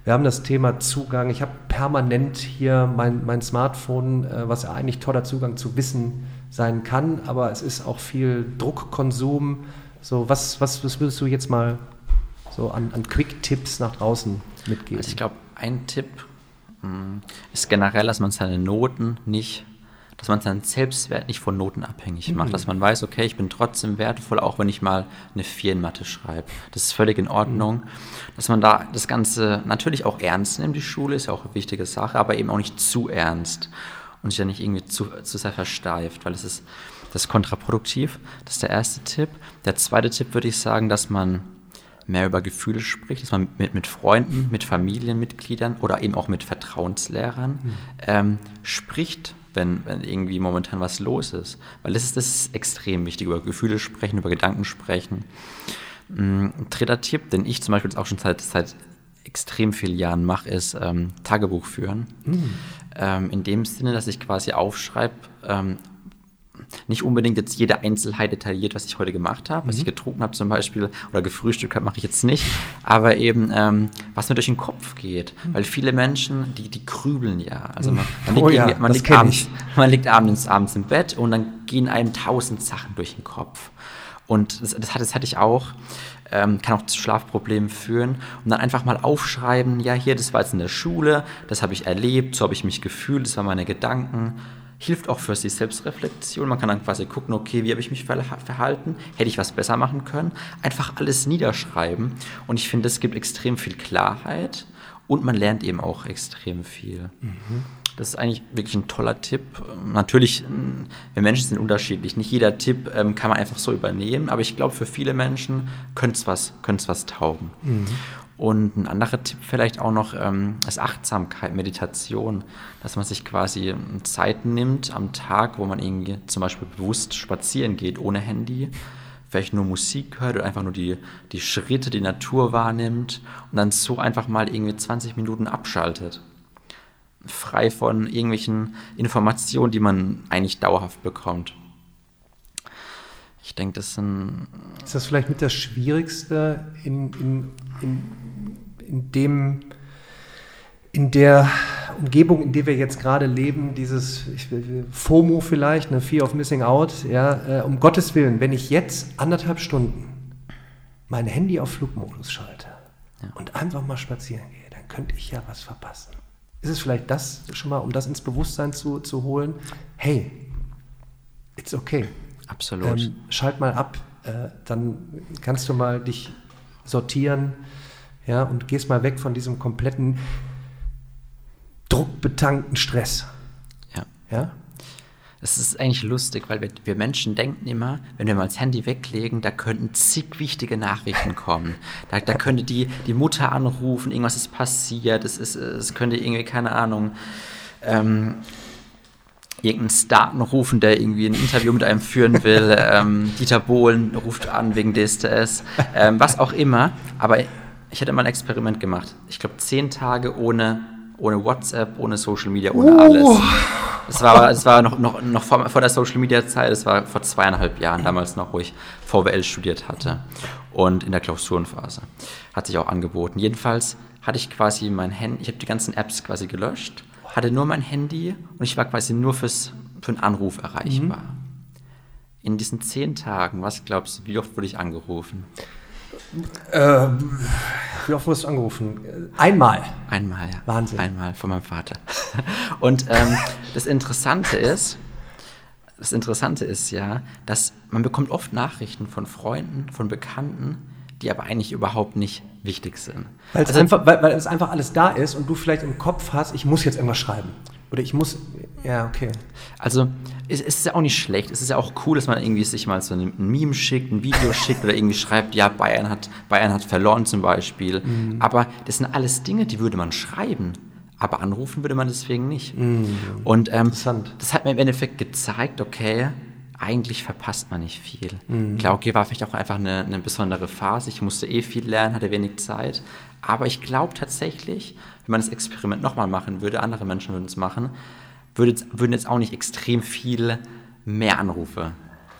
Wir haben das Thema Zugang. Ich habe permanent hier mein, mein Smartphone, äh, was eigentlich toller Zugang zu Wissen sein kann, aber es ist auch viel Druckkonsum. So, was, was, was würdest du jetzt mal so an, an Quick-Tipps nach draußen mitgeben? Also ich glaube, ein Tipp hm, ist generell, dass man seine Noten nicht dass man seinen Selbstwert nicht von Noten abhängig macht, mhm. dass man weiß, okay, ich bin trotzdem wertvoll, auch wenn ich mal eine 4 in Mathe schreibe. Das ist völlig in Ordnung, mhm. dass man da das Ganze natürlich auch ernst nimmt, die Schule ist ja auch eine wichtige Sache, aber eben auch nicht zu ernst und sich ja nicht irgendwie zu, zu sehr versteift, weil es ist, das ist kontraproduktiv. Das ist der erste Tipp. Der zweite Tipp würde ich sagen, dass man mehr über Gefühle spricht, dass man mit, mit Freunden, mit Familienmitgliedern oder eben auch mit Vertrauenslehrern mhm. ähm, spricht wenn, wenn irgendwie momentan was los ist. Weil das ist, das ist extrem wichtig, über Gefühle sprechen, über Gedanken sprechen. Mm, ein dritter Tipp, den ich zum Beispiel auch schon seit, seit extrem vielen Jahren mache, ist ähm, Tagebuch führen. Mhm. Ähm, in dem Sinne, dass ich quasi aufschreibe, ähm, nicht unbedingt jetzt jede Einzelheit detailliert, was ich heute gemacht habe, mhm. was ich getrunken habe zum Beispiel oder gefrühstückt habe, mache ich jetzt nicht, aber eben, ähm, was mir durch den Kopf geht. Mhm. Weil viele Menschen, die, die grübeln ja. Also man, man liegt, oh ja, man liegt abends, man liegt abends, abends im Bett und dann gehen einem tausend Sachen durch den Kopf. Und das, das, das hatte ich auch. Ähm, kann auch zu Schlafproblemen führen. Und dann einfach mal aufschreiben, ja, hier, das war jetzt in der Schule, das habe ich erlebt, so habe ich mich gefühlt, das waren meine Gedanken hilft auch für die Selbstreflexion. Man kann dann quasi gucken, okay, wie habe ich mich verhalten? Hätte ich was besser machen können? Einfach alles niederschreiben. Und ich finde, es gibt extrem viel Klarheit und man lernt eben auch extrem viel. Mhm. Das ist eigentlich wirklich ein toller Tipp. Natürlich, wir Menschen sind unterschiedlich. Nicht jeder Tipp ähm, kann man einfach so übernehmen, aber ich glaube, für viele Menschen könnte es was, was taugen. Mhm. Und ein anderer Tipp vielleicht auch noch ähm, ist Achtsamkeit, Meditation, dass man sich quasi Zeit nimmt am Tag, wo man irgendwie zum Beispiel bewusst spazieren geht ohne Handy, vielleicht nur Musik hört oder einfach nur die, die Schritte, die Natur wahrnimmt und dann so einfach mal irgendwie 20 Minuten abschaltet. Frei von irgendwelchen Informationen, die man eigentlich dauerhaft bekommt. Ich denke, das sind. Ist das vielleicht mit das Schwierigste in, in, in, in dem, in der Umgebung, in der wir jetzt gerade leben, dieses FOMO vielleicht, eine Fear of Missing Out, ja, äh, um Gottes Willen, wenn ich jetzt anderthalb Stunden mein Handy auf Flugmodus schalte ja. und einfach mal spazieren gehe, dann könnte ich ja was verpassen. Ist es vielleicht das schon mal, um das ins Bewusstsein zu, zu holen? Hey, it's okay. Absolut. Ähm, schalt mal ab, äh, dann kannst du mal dich sortieren, ja, und gehst mal weg von diesem kompletten druckbetankten Stress. Ja. Ja? Es ist eigentlich lustig, weil wir, wir, Menschen denken immer, wenn wir mal das Handy weglegen, da könnten zig wichtige Nachrichten kommen. Da, da könnte die, die Mutter anrufen, irgendwas ist passiert, es, ist, es könnte irgendwie, keine Ahnung, ähm, irgendeinen Star rufen, der irgendwie ein Interview mit einem führen will. ähm, Dieter Bohlen ruft an wegen DSTS, ähm, was auch immer. Aber ich hätte mal ein Experiment gemacht. Ich glaube, zehn Tage ohne, ohne WhatsApp, ohne Social Media, ohne uh. alles. Es war, es war noch, noch, noch vor, vor der Social Media Zeit, es war vor zweieinhalb Jahren damals noch, wo ich VWL studiert hatte und in der Klausurenphase. Hat sich auch angeboten. Jedenfalls hatte ich quasi mein Handy, ich habe die ganzen Apps quasi gelöscht, hatte nur mein Handy und ich war quasi nur fürs, für einen Anruf erreichbar. Mhm. In diesen zehn Tagen, was glaubst du, wie oft wurde ich angerufen? Ähm, wie oft wurdest du angerufen? Einmal. Einmal, ja. Wahnsinn. Einmal von meinem Vater. Und ähm, das Interessante ist, das Interessante ist ja, dass man bekommt oft Nachrichten von Freunden, von Bekannten, die aber eigentlich überhaupt nicht wichtig sind. Also, einfach, weil, weil es einfach alles da ist und du vielleicht im Kopf hast, ich muss jetzt irgendwas schreiben. Oder ich muss, ja, okay. Also, es, es, ist ja auch nicht schlecht. Es ist ja auch cool, dass man irgendwie sich mal so ein, Meme schickt, ein Video schickt oder irgendwie schreibt, ja, Bayern hat, Bayern hat verloren zum Beispiel. Mhm. Aber das sind alles Dinge, die würde man schreiben. Aber anrufen würde man deswegen nicht. Mhm. Und ähm, das hat mir im Endeffekt gezeigt, okay, eigentlich verpasst man nicht viel. Mhm. Klar, okay, war vielleicht auch einfach eine, eine besondere Phase. Ich musste eh viel lernen, hatte wenig Zeit. Aber ich glaube tatsächlich, wenn man das Experiment nochmal machen würde, andere Menschen würden es machen, würde, würden jetzt auch nicht extrem viel mehr Anrufe,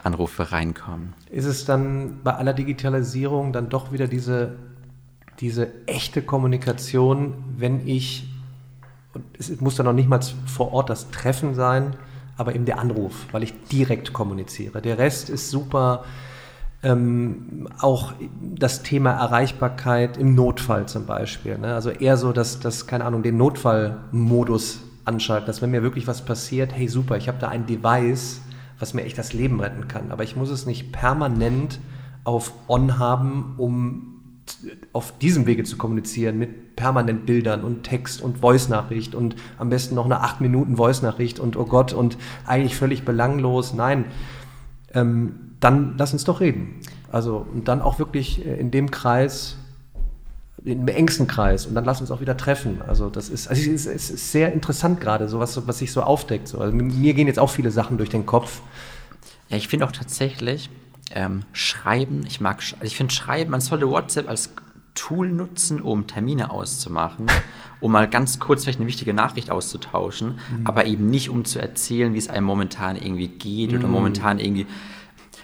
Anrufe reinkommen. Ist es dann bei aller Digitalisierung dann doch wieder diese, diese echte Kommunikation, wenn ich, und es muss dann noch nicht mal vor Ort das Treffen sein, aber eben der Anruf, weil ich direkt kommuniziere. Der Rest ist super. Ähm, auch das Thema Erreichbarkeit im Notfall zum Beispiel. Ne? Also eher so, dass, dass, keine Ahnung, den Notfallmodus anschalten, dass wenn mir wirklich was passiert, hey super, ich habe da ein Device, was mir echt das Leben retten kann. Aber ich muss es nicht permanent auf On haben, um auf diesem Wege zu kommunizieren mit permanent Bildern und Text und Voice-Nachricht und am besten noch eine 8 Minuten Voice-Nachricht und oh Gott und eigentlich völlig belanglos. Nein, ähm, dann lass uns doch reden. Also und dann auch wirklich äh, in dem Kreis, im engsten Kreis und dann lass uns auch wieder treffen. Also das ist, also es ist sehr interessant gerade, so was, was sich so aufdeckt. So. Also mir gehen jetzt auch viele Sachen durch den Kopf. Ja, ich finde auch tatsächlich, ähm, Schreiben, ich mag, ich finde Schreiben, man sollte WhatsApp als Tool nutzen, um Termine auszumachen, um mal ganz kurz vielleicht eine wichtige Nachricht auszutauschen, mhm. aber eben nicht um zu erzählen, wie es einem momentan irgendwie geht mhm. oder momentan irgendwie.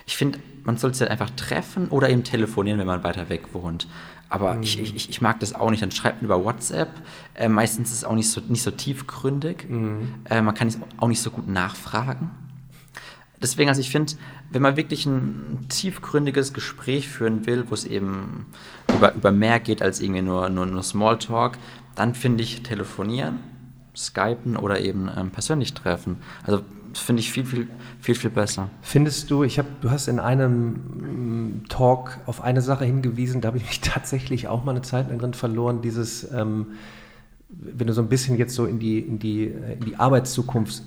Ich finde, man sollte sich einfach treffen oder eben telefonieren, wenn man weiter weg wohnt. Aber mhm. ich, ich, ich mag das auch nicht. Dann schreibt man über WhatsApp. Äh, meistens ist es auch nicht so, nicht so tiefgründig. Mhm. Äh, man kann es auch nicht so gut nachfragen. Deswegen, also ich finde, wenn man wirklich ein tiefgründiges Gespräch führen will, wo es eben über, über mehr geht als irgendwie nur, nur, nur Smalltalk, dann finde ich telefonieren, skypen oder eben ähm, persönlich treffen. Also finde ich viel, viel, viel, viel besser. Findest du, ich habe, du hast in einem mm, Talk auf eine Sache hingewiesen, da habe ich mich tatsächlich auch mal eine Zeit lang drin verloren, dieses, ähm, wenn du so ein bisschen jetzt so in die, in die, in die Arbeitszukunft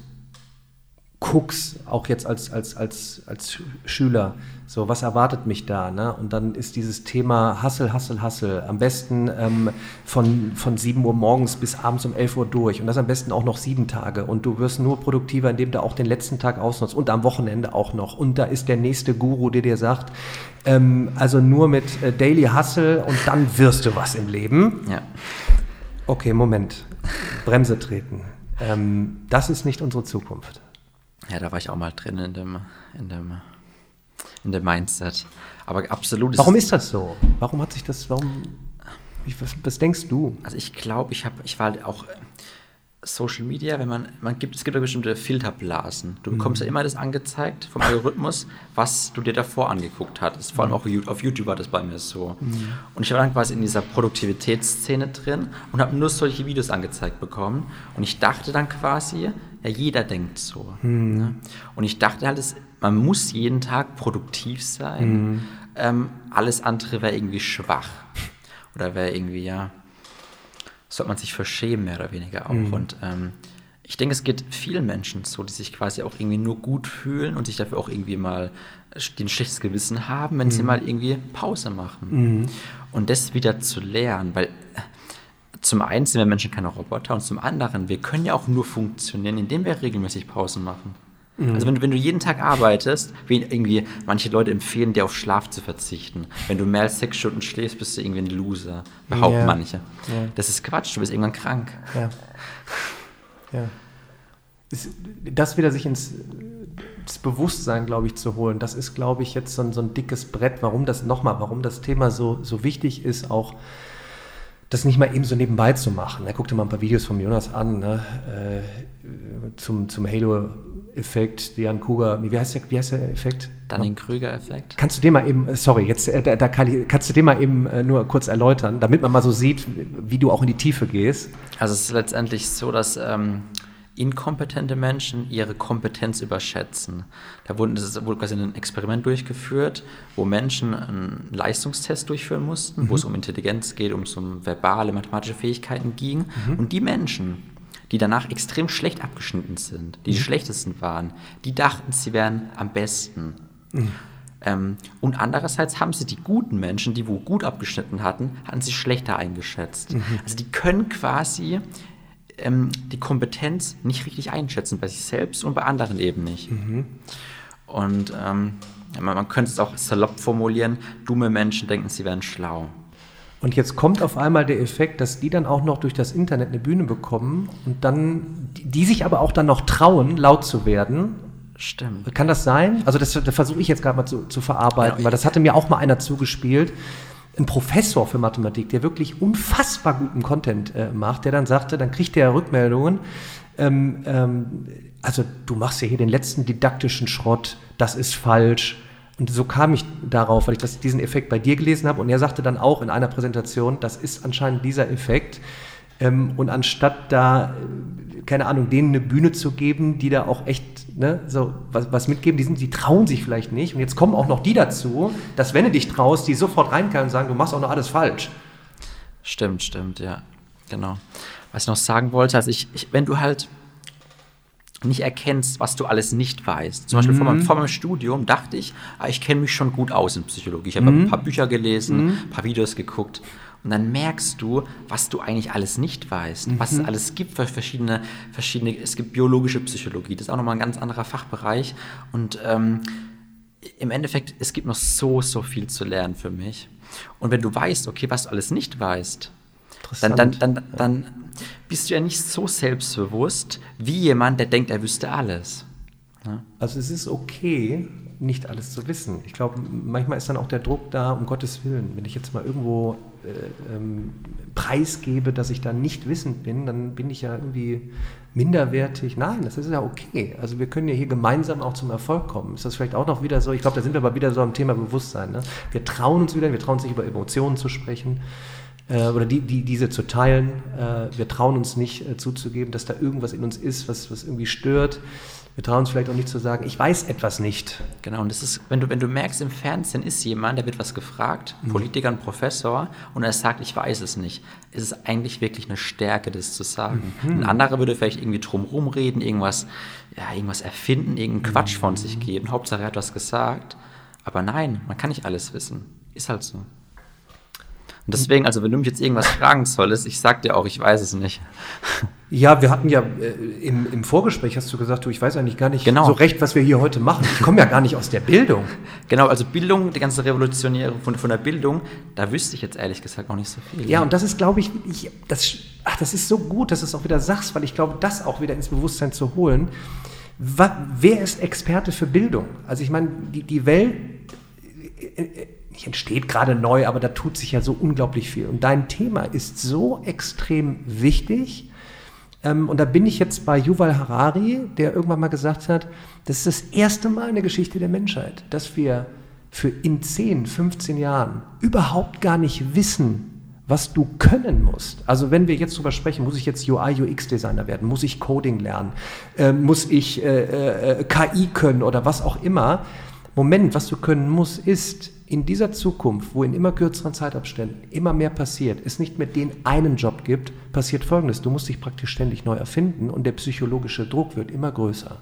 guckst, auch jetzt als, als, als, als Schüler, so was erwartet mich da? Ne? Und dann ist dieses Thema Hassel, Hassel, Hassel am besten ähm, von, von 7 Uhr morgens bis abends um 11 Uhr durch und das am besten auch noch sieben Tage und du wirst nur produktiver, indem du auch den letzten Tag ausnutzt und am Wochenende auch noch und da ist der nächste Guru, der dir sagt, ähm, also nur mit äh, Daily Hustle und dann wirst du was im Leben. Ja. Okay, Moment, Bremse treten. Ähm, das ist nicht unsere Zukunft. Ja, da war ich auch mal drin in dem, in dem, in dem Mindset. Aber absolut. Warum ist das so? Warum hat sich das, warum, was, was denkst du? Also ich glaube, ich habe, ich war halt auch Social Media, wenn man, man gibt, es gibt ja bestimmte Filterblasen. Du bekommst mhm. ja immer das angezeigt vom Algorithmus, was du dir davor angeguckt hattest. Vor allem mhm. auch auf YouTube war das bei mir so. Mhm. Und ich war dann quasi in dieser Produktivitätsszene drin und habe nur solche Videos angezeigt bekommen. Und ich dachte dann quasi, ja, jeder denkt so. Mhm. Ne? Und ich dachte halt, man muss jeden Tag produktiv sein. Mhm. ähm, alles andere wäre irgendwie schwach. Oder wäre irgendwie, ja, sollte man sich verschämen, mehr oder weniger auch. Mhm. Und ähm, ich denke, es geht vielen Menschen so, die sich quasi auch irgendwie nur gut fühlen und sich dafür auch irgendwie mal ein schlechtes Gewissen haben, wenn mhm. sie mal irgendwie Pause machen. Mhm. Und das wieder zu lernen, weil zum einen sind wir Menschen keine Roboter und zum anderen, wir können ja auch nur funktionieren, indem wir regelmäßig Pausen machen. Mhm. Also wenn, wenn du jeden Tag arbeitest, wie irgendwie manche Leute empfehlen dir auf Schlaf zu verzichten. Wenn du mehr als sechs Stunden schläfst, bist du irgendwie ein Loser. Behaupten ja. manche. Ja. Das ist Quatsch, du bist irgendwann krank. Ja. ja. Das wieder sich ins das Bewusstsein, glaube ich, zu holen, das ist, glaube ich, jetzt so ein, so ein dickes Brett, warum das nochmal, warum das Thema so, so wichtig ist, auch das nicht mal eben so nebenbei zu machen. Ne? Guck dir mal ein paar Videos von Jonas an, ne? äh, zum, zum Halo-Effekt, Jan Kuger, wie heißt der, wie heißt der Effekt? Dunning-Krüger-Effekt. Kannst du den mal eben, sorry, jetzt, äh, da, da kann, kannst du den mal eben äh, nur kurz erläutern, damit man mal so sieht, wie du auch in die Tiefe gehst? Also es ist letztendlich so, dass ähm, inkompetente Menschen ihre Kompetenz überschätzen. Da wurde, wurde quasi ein Experiment durchgeführt, wo Menschen einen Leistungstest durchführen mussten, mhm. wo es um Intelligenz geht, um, um verbale, mathematische Fähigkeiten ging. Mhm. Und die Menschen, die danach extrem schlecht abgeschnitten sind, die mhm. die schlechtesten waren, die dachten, sie wären am besten. Mhm. Ähm, und andererseits haben sie die guten Menschen, die wo gut abgeschnitten hatten, hatten sie schlechter eingeschätzt. Mhm. Also die können quasi ähm, die Kompetenz nicht richtig einschätzen, bei sich selbst und bei anderen eben nicht. Mhm. Und ähm, man, könnte es auch salopp formulieren, dumme Menschen denken, sie wären schlau. Und jetzt kommt auf einmal der Effekt, dass die dann auch noch durch das Internet eine Bühne bekommen und dann, die, die sich aber auch dann noch trauen, laut zu werden. Stimmt. Kann das sein? Also das, das versuche ich jetzt gerade mal zu, zu verarbeiten, ja, weil das hatte mir auch mal einer zugespielt, ein Professor für Mathematik, der wirklich unfassbar guten Content äh, macht, der dann sagte, dann kriegt er Rückmeldungen, ähm, ähm, also du machst ja hier den letzten didaktischen Schrott, das ist falsch. Und so kam ich darauf, weil ich das, diesen Effekt bei dir gelesen habe. Und er sagte dann auch in einer Präsentation, das ist anscheinend dieser Effekt. Ähm, und anstatt da, äh, keine Ahnung, denen eine Bühne zu geben, die da auch echt ne, so was, was mitgeben, die, sind, die trauen sich vielleicht nicht. Und jetzt kommen auch noch die dazu, dass wenn du dich traust, die sofort reinkommen und sagen, du machst auch noch alles falsch. Stimmt, stimmt, ja. Genau. Was ich noch sagen wollte, also ich, ich wenn du halt nicht erkennst, was du alles nicht weißt. Zum Beispiel mhm. vor, meinem, vor, meinem, Studium dachte ich, ah, ich kenne mich schon gut aus in Psychologie. Ich habe mhm. ein paar Bücher gelesen, mhm. ein paar Videos geguckt. Und dann merkst du, was du eigentlich alles nicht weißt, mhm. was es alles gibt für verschiedene, verschiedene, es gibt biologische Psychologie, das ist auch nochmal ein ganz anderer Fachbereich. Und ähm, im Endeffekt, es gibt noch so, so viel zu lernen für mich. Und wenn du weißt, okay, was du alles nicht weißt, dann, dann, dann, dann bist du ja nicht so selbstbewusst wie jemand, der denkt, er wüsste alles. Ja? Also es ist okay, nicht alles zu wissen. Ich glaube, manchmal ist dann auch der Druck da, um Gottes Willen. Wenn ich jetzt mal irgendwo äh, ähm, preisgebe, dass ich da nicht wissend bin, dann bin ich ja irgendwie minderwertig. Nein, das ist ja okay. Also wir können ja hier gemeinsam auch zum Erfolg kommen. Ist das vielleicht auch noch wieder so? Ich glaube, da sind wir aber wieder so am Thema Bewusstsein. Ne? Wir trauen uns wieder, wir trauen uns nicht über Emotionen zu sprechen äh, oder die, die, diese zu teilen. Äh, wir trauen uns nicht äh, zuzugeben, dass da irgendwas in uns ist, was, was irgendwie stört. Wir trauen uns vielleicht auch nicht zu sagen, ich weiß etwas nicht. Genau, und das ist, wenn du, wenn du merkst, im Fernsehen ist jemand, der wird was gefragt, mhm. Politiker, ein Professor, und er sagt, ich weiß es nicht, ist es eigentlich wirklich eine Stärke, das zu sagen. Mhm. Ein anderer würde vielleicht irgendwie drumherum reden, irgendwas, ja, irgendwas erfinden, irgendeinen Quatsch von sich geben, Hauptsache er hat was gesagt. Aber nein, man kann nicht alles wissen. Ist halt so. Und deswegen, also wenn du mich jetzt irgendwas fragen solltest, ich sag dir auch, ich weiß es nicht. Ja, wir hatten ja äh, im, im, Vorgespräch hast du gesagt, du, ich weiß eigentlich gar nicht genau. so recht, was wir hier heute machen. Ich komme ja gar nicht aus der Bildung. Genau, also Bildung, die ganze Revolutionäre von, von der Bildung, da wüsste ich jetzt ehrlich gesagt auch nicht so viel. Ja, und das ist, glaube ich, ich das, ach, das ist so gut, dass du es auch wieder sagst, weil ich glaube, das auch wieder ins Bewusstsein zu holen. wer ist Experte für Bildung? Also ich meine, die, die Welt äh, äh, nicht entsteht gerade neu, aber da tut sich ja so unglaublich viel. Und dein Thema ist so extrem wichtig. Ähm, und da bin ich jetzt bei Yuval Harari, der irgendwann mal gesagt hat, das ist das erste Mal in der Geschichte der Menschheit, dass wir für in 10, 15 Jahren überhaupt gar nicht wissen, was du können musst. Also wenn wir jetzt darüber sprechen, muss ich jetzt UI, UX-Designer werden, muss ich Coding lernen, äh, muss ich äh, äh, KI können oder was auch immer. Moment, was du können musst, ist in dieser Zukunft, wo in immer kürzeren Zeitabständen immer mehr passiert, es nicht mehr den einen Job gibt, passiert Folgendes. Du musst dich praktisch ständig neu erfinden und der psychologische Druck wird immer größer.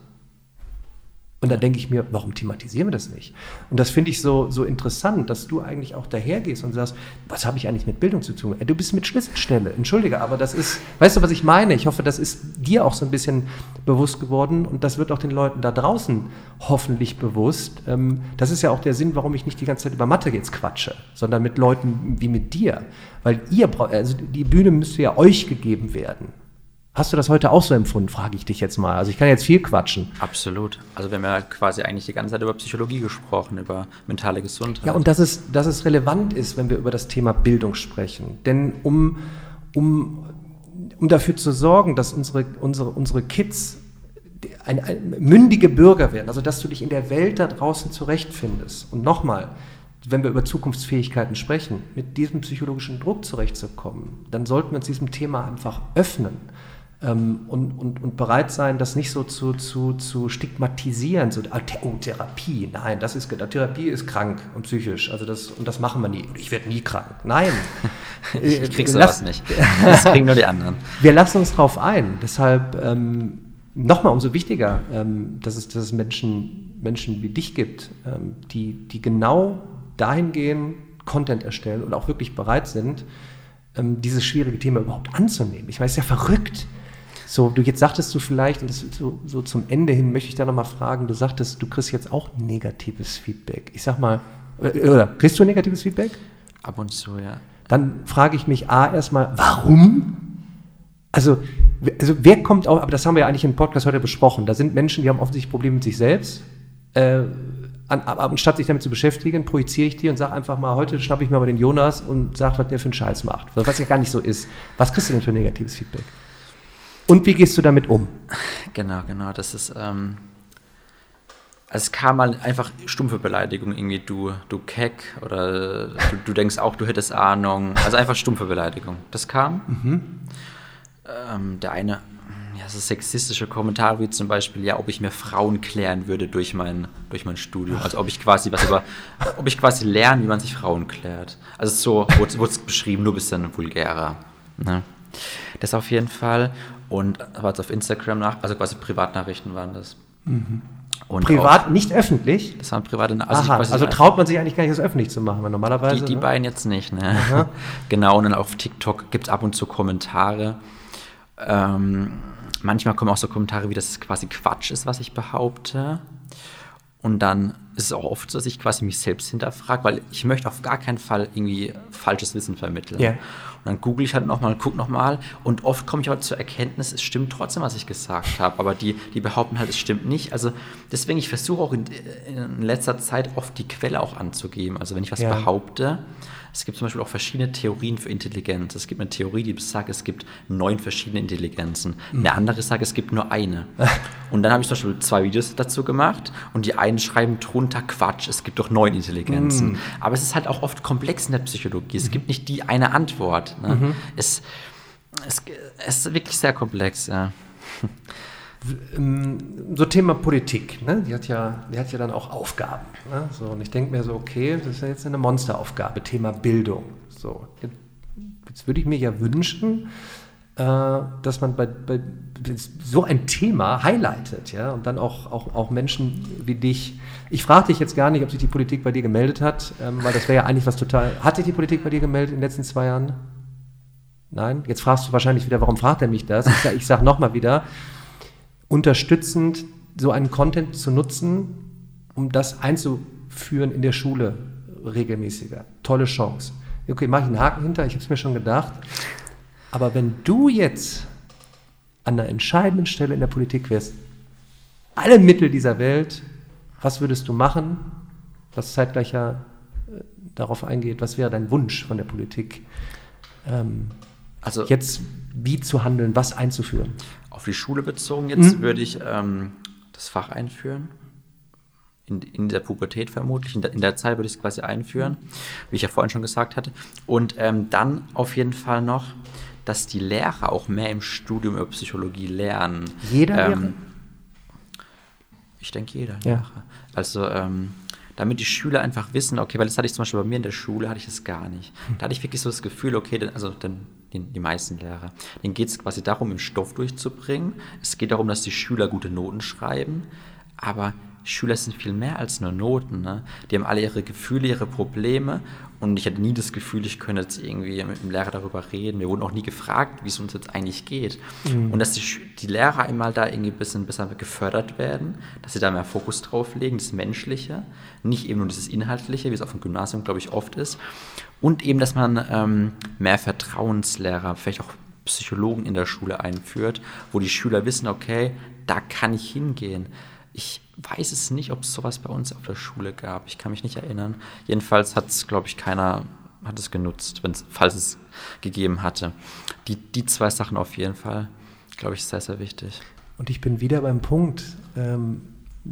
Und da denke ich mir, warum thematisieren wir das nicht? Und das finde ich so, so interessant, dass du eigentlich auch dahergehst und sagst, was habe ich eigentlich mit Bildung zu tun? Du bist mit Schlüsselstelle, entschuldige, aber das ist, weißt du, was ich meine? Ich hoffe, das ist dir auch so ein bisschen bewusst geworden und das wird auch den Leuten da draußen hoffentlich bewusst. Ähm, das ist ja auch der Sinn, warum ich nicht die ganze Zeit über Mathe jetzt quatsche, sondern mit Leuten wie mit dir. Weil ihr, also die Bühne müsste ja euch gegeben werden. Hast du das heute auch so empfunden, frage ich dich jetzt mal. Also ich kann jetzt viel quatschen. Absolut. Also wir haben ja quasi eigentlich die ganze Zeit über Psychologie gesprochen, über mentale Gesundheit. Ja, und dass es, dass es relevant ist, wenn wir über das Thema Bildung sprechen. Denn um, um, um dafür zu sorgen, dass unsere, unsere, unsere Kids ein, ein, mündige Bürger werden, also dass du dich in der Welt da draußen zurechtfindest. Und nochmal, wenn wir über Zukunftsfähigkeiten sprechen, mit diesem psychologischen Druck zurechtzukommen, dann sollten wir uns diesem Thema einfach öffnen ähm, und, und, und bereit sein, das nicht so zu, zu, zu stigmatisieren. So, ah, oh, Therapie, nein, das ist, Therapie ist krank und psychisch. Also das, und das machen wir nie. Ich werde nie krank. Nein. ich krieg sowas nicht. Das kriegen nur die anderen. Wir lassen uns drauf ein. Deshalb ähm, nochmal umso wichtiger, ähm, dass, es, dass es Menschen, Menschen wie dich gibt, ähm, die, die genau dahin gehen, Content erstellen und auch wirklich bereit sind, ähm, dieses schwierige Thema überhaupt anzunehmen. Ich meine, es ist ja verrückt. So, du jetzt sagtest du vielleicht, und das so, so zum Ende hin möchte ich da nochmal fragen, du sagtest, du kriegst jetzt auch negatives Feedback. Ich sag mal, äh, oder kriegst du negatives Feedback? Ab und zu, ja. Dann frage ich mich A erstmal, warum? Also, also wer kommt auch, aber das haben wir ja eigentlich im Podcast heute besprochen. Da sind Menschen, die haben offensichtlich Probleme mit sich selbst. Äh, an, anstatt sich damit zu beschäftigen, projiziere ich die und sage einfach mal, heute schnappe ich mir mal den Jonas und sage, was der für einen Scheiß macht. Was ja gar nicht so ist. Was kriegst du denn für negatives Feedback? Und wie gehst du damit um? Genau, genau. Das ist. Ähm, es kam mal einfach stumpfe Beleidigung, irgendwie du, du Keck oder du, du denkst auch, du hättest Ahnung. Also einfach stumpfe Beleidigung. Das kam. Mhm. Ähm, der eine, ja, so sexistische Kommentare wie zum Beispiel, ja, ob ich mir Frauen klären würde durch mein, durch mein Studium. Also ob ich quasi was über, ob ich quasi lerne, wie man sich Frauen klärt. Also so wurde es beschrieben, nur ein bisschen vulgärer. Ne? Das auf jeden Fall. Und war es auf Instagram nach, also quasi Privatnachrichten waren das. Mhm. Und Privat, auch, nicht öffentlich? Das waren private Nachrichten. Also, also traut man sich eigentlich gar nicht, das öffentlich zu machen, weil normalerweise. Die, die ne? beiden jetzt nicht, ne? genau, und dann auf TikTok gibt es ab und zu Kommentare. Ähm, manchmal kommen auch so Kommentare, wie das quasi Quatsch ist, was ich behaupte. Und dann ist es auch oft so, dass ich quasi mich selbst hinterfrage, weil ich möchte auf gar keinen Fall irgendwie falsches Wissen vermitteln. Yeah. Und dann google ich halt nochmal, gucke nochmal und oft komme ich aber zur Erkenntnis, es stimmt trotzdem, was ich gesagt habe, aber die, die behaupten halt, es stimmt nicht. Also deswegen, ich versuche auch in, in, letzter Zeit oft die Quelle auch anzugeben. Also wenn ich was ja. behaupte, es gibt zum Beispiel auch verschiedene Theorien für Intelligenz. Es gibt eine Theorie, die sagt, es gibt neun verschiedene Intelligenzen. Mhm. Eine andere sagt, es gibt nur eine. und dann habe ich zum Beispiel zwei Videos dazu gemacht und die einen schreiben drunter Quatsch, es gibt doch neun Intelligenzen. Mhm. Aber es ist halt auch oft komplex in der Psychologie. Es mhm. gibt nicht die eine Antwort. Ne? Mhm. Es, es, es ist wirklich sehr komplex, ja. Ähm, so Thema Politik, ne? die, hat ja, die hat ja dann auch Aufgaben. Ne? So, und ich denke mir so, okay, das ist ja jetzt eine Monsteraufgabe, Thema Bildung. So, jetzt würde ich mir ja wünschen, äh, dass man bei, bei, so ein Thema highlightet, ja, und dann auch, auch, auch Menschen wie dich. Ich frage dich jetzt gar nicht, ob sich die Politik bei dir gemeldet hat, ähm, weil das wäre ja eigentlich was total. Hat sich die Politik bei dir gemeldet in den letzten zwei Jahren? Nein? Jetzt fragst du wahrscheinlich wieder, warum fragt er mich das? Ich sage sag nochmal wieder, unterstützend so einen Content zu nutzen, um das einzuführen in der Schule regelmäßiger. Tolle Chance. Okay, mache ich einen Haken hinter, ich habe es mir schon gedacht. Aber wenn du jetzt an einer entscheidenden Stelle in der Politik wärst, alle Mittel dieser Welt, was würdest du machen, was zeitgleich ja äh, darauf eingeht, was wäre dein Wunsch von der Politik? Ähm, also jetzt wie zu handeln, was einzuführen? Auf die Schule bezogen jetzt mhm. würde ich ähm, das Fach einführen. In, in der Pubertät vermutlich. In der, in der Zeit würde ich es quasi einführen, wie ich ja vorhin schon gesagt hatte. Und ähm, dann auf jeden Fall noch, dass die Lehrer auch mehr im Studium über Psychologie lernen. Jeder ähm, Lehrer? Ich denke jeder ja. Lehrer. Also, ähm, damit die Schüler einfach wissen, okay, weil das hatte ich zum Beispiel bei mir in der Schule, hatte ich das gar nicht. Da hatte ich wirklich so das Gefühl, okay, also dann die, die meisten Lehrer, denen geht es quasi darum, den Stoff durchzubringen. Es geht darum, dass die Schüler gute Noten schreiben, aber Schüler sind viel mehr als nur Noten. Ne? Die haben alle ihre Gefühle, ihre Probleme. Und ich hatte nie das Gefühl, ich könnte jetzt irgendwie mit dem Lehrer darüber reden. Wir wurden auch nie gefragt, wie es uns jetzt eigentlich geht. Mhm. Und dass die, die, Lehrer einmal da irgendwie ein bisschen besser gefördert werden, dass sie da mehr Fokus drauf legen, das Menschliche, nicht eben nur dieses Inhaltliche, wie es auf dem Gymnasium, glaube ich, oft ist. Und eben, dass man ähm, mehr Vertrauenslehrer, vielleicht auch Psychologen in der Schule einführt, wo die Schüler wissen, okay, da kann ich hingehen. Ich weiß es nicht, ob es sowas bei uns auf der Schule gab. Ich kann mich nicht erinnern. Jedenfalls hat es, glaube ich, keiner hat es genutzt, falls es gegeben hatte. Die, die zwei Sachen auf jeden Fall, glaube ich, sehr, sehr wichtig. Und ich bin wieder beim Punkt, ähm,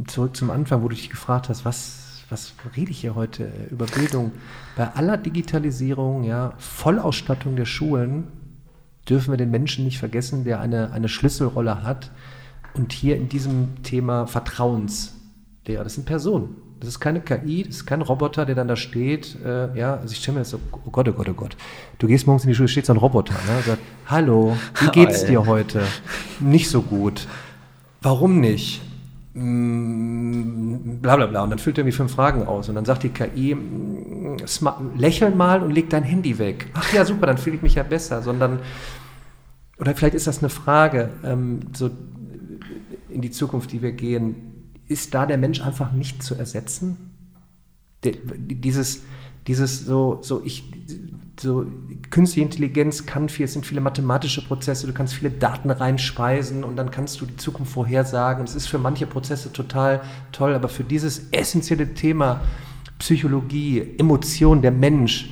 zurück zum Anfang, wo du dich gefragt hast, was, was rede ich hier heute äh, über Bildung? Bei aller Digitalisierung, ja, Vollausstattung der Schulen, dürfen wir den Menschen nicht vergessen, der eine, eine Schlüsselrolle hat und hier in diesem Thema Vertrauenslehre, das sind Personen. Das ist keine KI, das ist kein Roboter, der dann da steht. Äh, ja, also ich stelle mir das so, oh Gott, oh Gott, oh Gott. Du gehst morgens in die Schule, steht so ein Roboter, ne? sagt, hallo, wie geht's dir heute? Nicht so gut. Warum nicht? Mm, bla bla bla. Und dann füllt er irgendwie fünf Fragen aus. Und dann sagt die KI, mm, lächel mal und leg dein Handy weg. Ach ja, super, dann fühle ich mich ja besser. Sondern, oder vielleicht ist das eine Frage, ähm, so in die Zukunft, die wir gehen, ist da der Mensch einfach nicht zu ersetzen? Der, dieses, dieses so, so ich, so künstliche Intelligenz kann viel, es sind viele mathematische Prozesse, du kannst viele Daten reinspeisen und dann kannst du die Zukunft vorhersagen. Es ist für manche Prozesse total toll, aber für dieses essentielle Thema Psychologie, Emotion, der Mensch,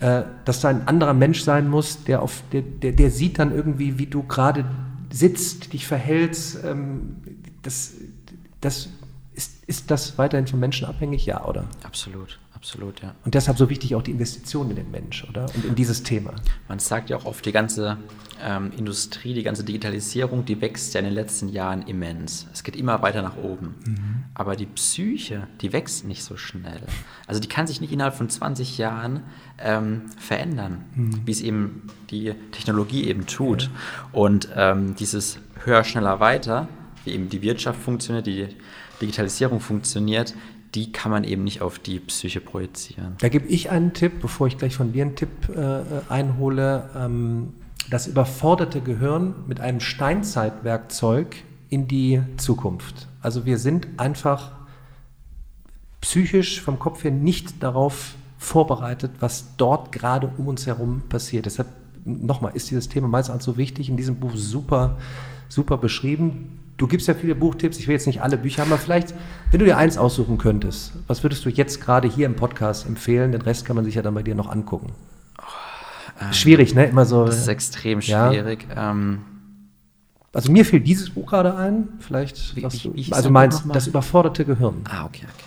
äh, dass da ein anderer Mensch sein muss, der auf, der, der, der sieht dann irgendwie, wie du gerade sitzt, dich verhältst, ähm, das, das ist, ist das weiterhin vom Menschen abhängig? Ja, oder? Absolut, absolut, ja. Und deshalb so wichtig auch die Investition in den Mensch, oder? Und in dieses Thema. Man sagt ja auch oft, die ganze ähm, Industrie, die ganze Digitalisierung, die wächst ja in den letzten Jahren immens. Es geht immer weiter nach oben. Mhm. Aber die Psyche, die wächst nicht so schnell. Also die kann sich nicht innerhalb von 20 Jahren ähm, verändern, mhm. wie es eben die Technologie eben tut. Ja. Und ähm, dieses höher, schneller, weiter, wie eben die Wirtschaft funktioniert, die Digitalisierung funktioniert, die kann man eben nicht auf die Psyche projizieren. Da gebe ich einen Tipp, bevor ich gleich von dir einen Tipp äh, einhole. Ähm, das überforderte Gehirn mit einem Steinzeitwerkzeug in die Zukunft. Also wir sind einfach psychisch vom Kopf her nicht darauf vorbereitet, was dort gerade um uns herum passiert. Deshalb nochmal ist dieses Thema meines Erachtens so wichtig, in diesem Buch super, super beschrieben. Du gibst ja viele Buchtipps, ich will jetzt nicht alle Bücher haben, aber vielleicht, wenn du dir eins aussuchen könntest, was würdest du jetzt gerade hier im Podcast empfehlen? Den Rest kann man sich ja dann bei dir noch angucken. Ähm, schwierig, ne? Immer so. Das ist extrem schwierig. Ja. Ähm, also mir fehlt dieses Buch gerade ein. Vielleicht. Wie, wie, wie also meinst das überforderte Gehirn. Ah, okay, okay.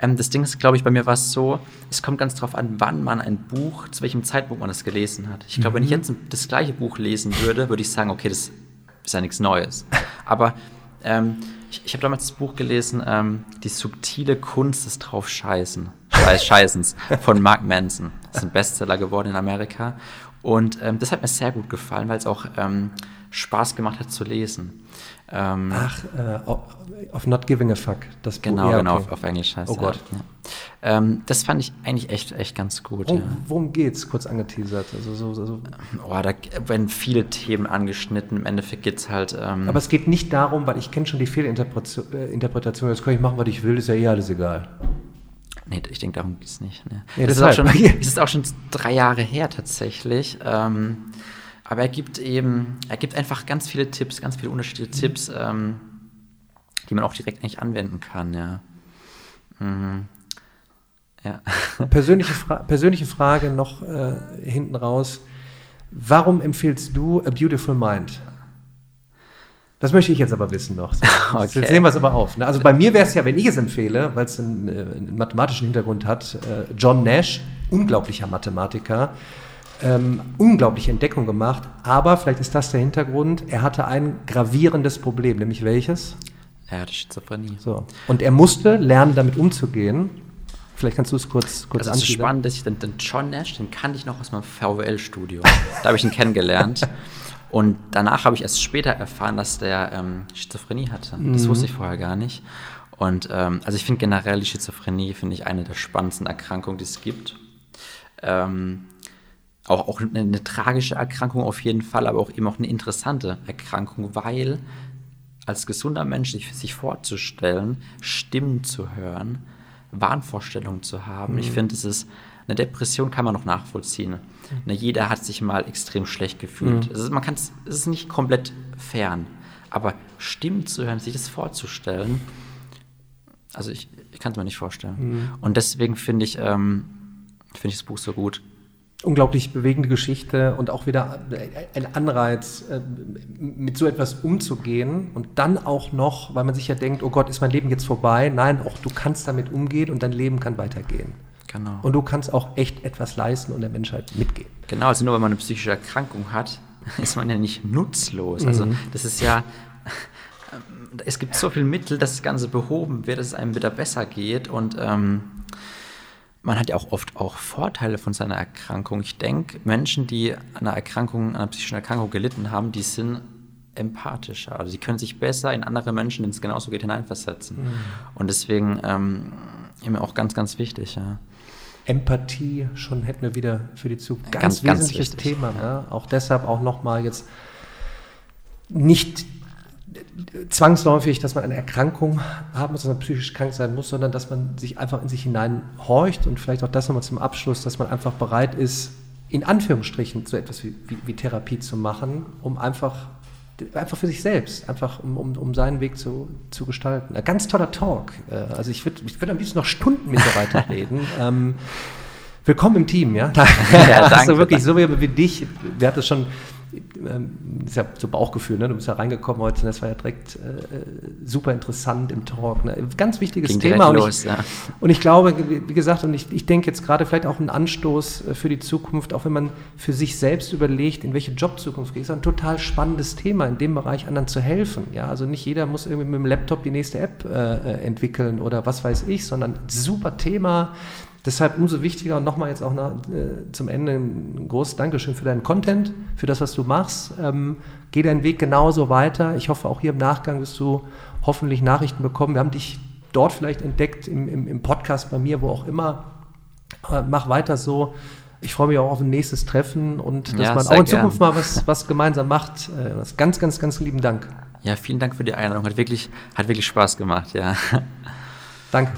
Ähm, das Ding ist, glaube ich, bei mir war es so, es kommt ganz darauf an, wann man ein Buch, zu welchem Zeitpunkt man es gelesen hat. Ich glaube, mhm. wenn ich mhm. jetzt das gleiche Buch lesen würde, würde ich sagen, okay, das ist ja nichts Neues. Aber ähm, ich, ich habe damals das Buch gelesen, ähm, Die subtile Kunst des Draufscheißen, Scheißens von Mark Manson. Das ist ein Bestseller geworden in Amerika. Und ähm, das hat mir sehr gut gefallen, weil es auch ähm, Spaß gemacht hat zu lesen. Ähm, Ach, äh, auf Not Giving a Fuck. Das genau, Buch. Ja, genau, okay. auf, auf, Englisch heißt Oh Gott. Ja. Ähm, das fand ich eigentlich echt, echt ganz gut. Worum, ja. worum geht's? Kurz angeteasert. Also so, so. Oh, da werden viele Themen angeschnitten. Im Endeffekt geht es halt. Ähm, Aber es geht nicht darum, weil ich kenne schon die Fehlinterpretation. Jetzt kann ich machen, was ich will, ist ja eh alles egal. Nee, ich denke, darum geht es nicht. Ne. Nee, das, ist auch schon, das ist auch schon drei Jahre her tatsächlich. Ähm, aber er gibt eben, er gibt einfach ganz viele Tipps, ganz viele unterschiedliche mhm. Tipps, ähm, die man auch direkt nicht anwenden kann, ja. Mhm. ja. Persönliche, Fra persönliche Frage noch äh, hinten raus. Warum empfiehlst du A Beautiful Mind? Das möchte ich jetzt aber wissen noch. Okay. Jetzt sehen wir es aber auf. Ne? Also bei mir wäre es ja, wenn ich es empfehle, weil es einen, äh, einen, mathematischen Hintergrund hat, äh, John Nash, unglaublicher Mathematiker, ähm, unglaubliche Entdeckung gemacht. Aber vielleicht ist das der Hintergrund. Er hatte ein gravierendes Problem, nämlich welches? Er hatte Schizophrenie. So. Und er musste lernen, damit umzugehen. Vielleicht kannst du es kurz, kurz also es ist spannend, dass ich den, den John Nash, den kannte ich noch aus meinem VWL-Studio. da habe ich ihn kennengelernt. Und danach habe ich erst später erfahren, dass der ähm, Schizophrenie hatte. Mhm. Das wusste ich vorher gar nicht. Und ähm, also ich finde generell die Schizophrenie finde ich eine der spannendsten Erkrankungen, die es gibt. Ähm, auch, auch eine, eine, tragische Erkrankung auf jeden Fall, aber auch eben auch eine interessante Erkrankung, weil als gesunder Mensch sich, sich vorzustellen, Stimmen zu hören, Wahnvorstellungen zu haben, mhm. ich finde, es ist eine Depression kann man noch nachvollziehen. Ne, jeder hat sich mal extrem schlecht gefühlt. Mhm. Ist, man kann es ist nicht komplett fern, aber Stimmen zu hören, sich das vorzustellen, also ich, ich kann es mir nicht vorstellen. Mhm. Und deswegen finde ich, ähm, find ich das Buch so gut. Unglaublich bewegende Geschichte und auch wieder ein Anreiz, äh, mit so etwas umzugehen und dann auch noch, weil man sich ja denkt, oh Gott, ist mein Leben jetzt vorbei? Nein, auch du kannst damit umgehen und dein Leben kann weitergehen. Genau. Und du kannst auch echt etwas leisten und der Menschheit mitgehen. Genau, also nur wenn man eine psychische Erkrankung hat, ist man ja nicht nutzlos. Also mhm. das ist ja, es gibt so viele Mittel, dass das Ganze behoben wird, dass es einem wieder besser geht und ähm, man hat ja auch oft auch Vorteile von seiner Erkrankung. Ich denke, Menschen, die an einer Erkrankung, an einer psychischen Erkrankung gelitten haben, die sind empathischer. Also sie können sich besser in andere Menschen, denen es genauso geht, hineinversetzen. Mhm. Und deswegen ähm, immer auch ganz, ganz wichtig. Ja. Empathie schon hätten wir wieder für die Zukunft. Ganz, ganz wesentliches ganz Thema. Ja. Ne? Auch deshalb auch nochmal jetzt nicht zwangsläufig, dass man eine Erkrankung haben muss, dass man psychisch krank sein muss, sondern dass man sich einfach in sich hinein horcht und vielleicht auch das nochmal zum Abschluss, dass man einfach bereit ist, in Anführungsstrichen so etwas wie, wie, wie Therapie zu machen, um einfach einfach für sich selbst, einfach um, um, um seinen Weg zu, zu gestalten. Ein ganz toller Talk. Äh, also ich würde ich würd am liebsten noch Stunden mit dir weiterreden. ähm, willkommen im Team, ja? ja danke. Also wirklich so wie, wie dich. Wir hatten schon ähm, das ist ja so Bauchgefühl, ne? du bist ja reingekommen heute, das war ja direkt äh, super interessant im Talk. Ne? Ganz wichtiges Ging Thema. Und ich, los, ja. und ich glaube, wie gesagt, und ich, ich denke jetzt gerade vielleicht auch ein Anstoß äh, für die Zukunft, auch wenn man für sich selbst überlegt, in welche Jobzukunft geht, ist ein total spannendes Thema, in dem Bereich anderen zu helfen. Ja? Also nicht jeder muss irgendwie mit dem Laptop die nächste App äh, äh entwickeln oder was weiß ich, sondern super Thema Deshalb umso wichtiger und nochmal jetzt auch nach, äh, zum Ende ein großes Dankeschön für deinen Content, für das, was du machst. Ähm, geh deinen Weg genauso weiter. Ich hoffe, auch hier im Nachgang wirst du hoffentlich Nachrichten bekommen. Wir haben dich dort vielleicht entdeckt, im, im, im Podcast bei mir, wo auch immer. Äh, mach weiter so. Ich freue mich auch auf ein nächstes Treffen und dass ja, man auch in Zukunft gern. mal was, was gemeinsam macht. Äh, ganz, ganz, ganz lieben Dank. Ja, vielen Dank für die Einladung. Hat wirklich, hat wirklich Spaß gemacht, ja. Danke.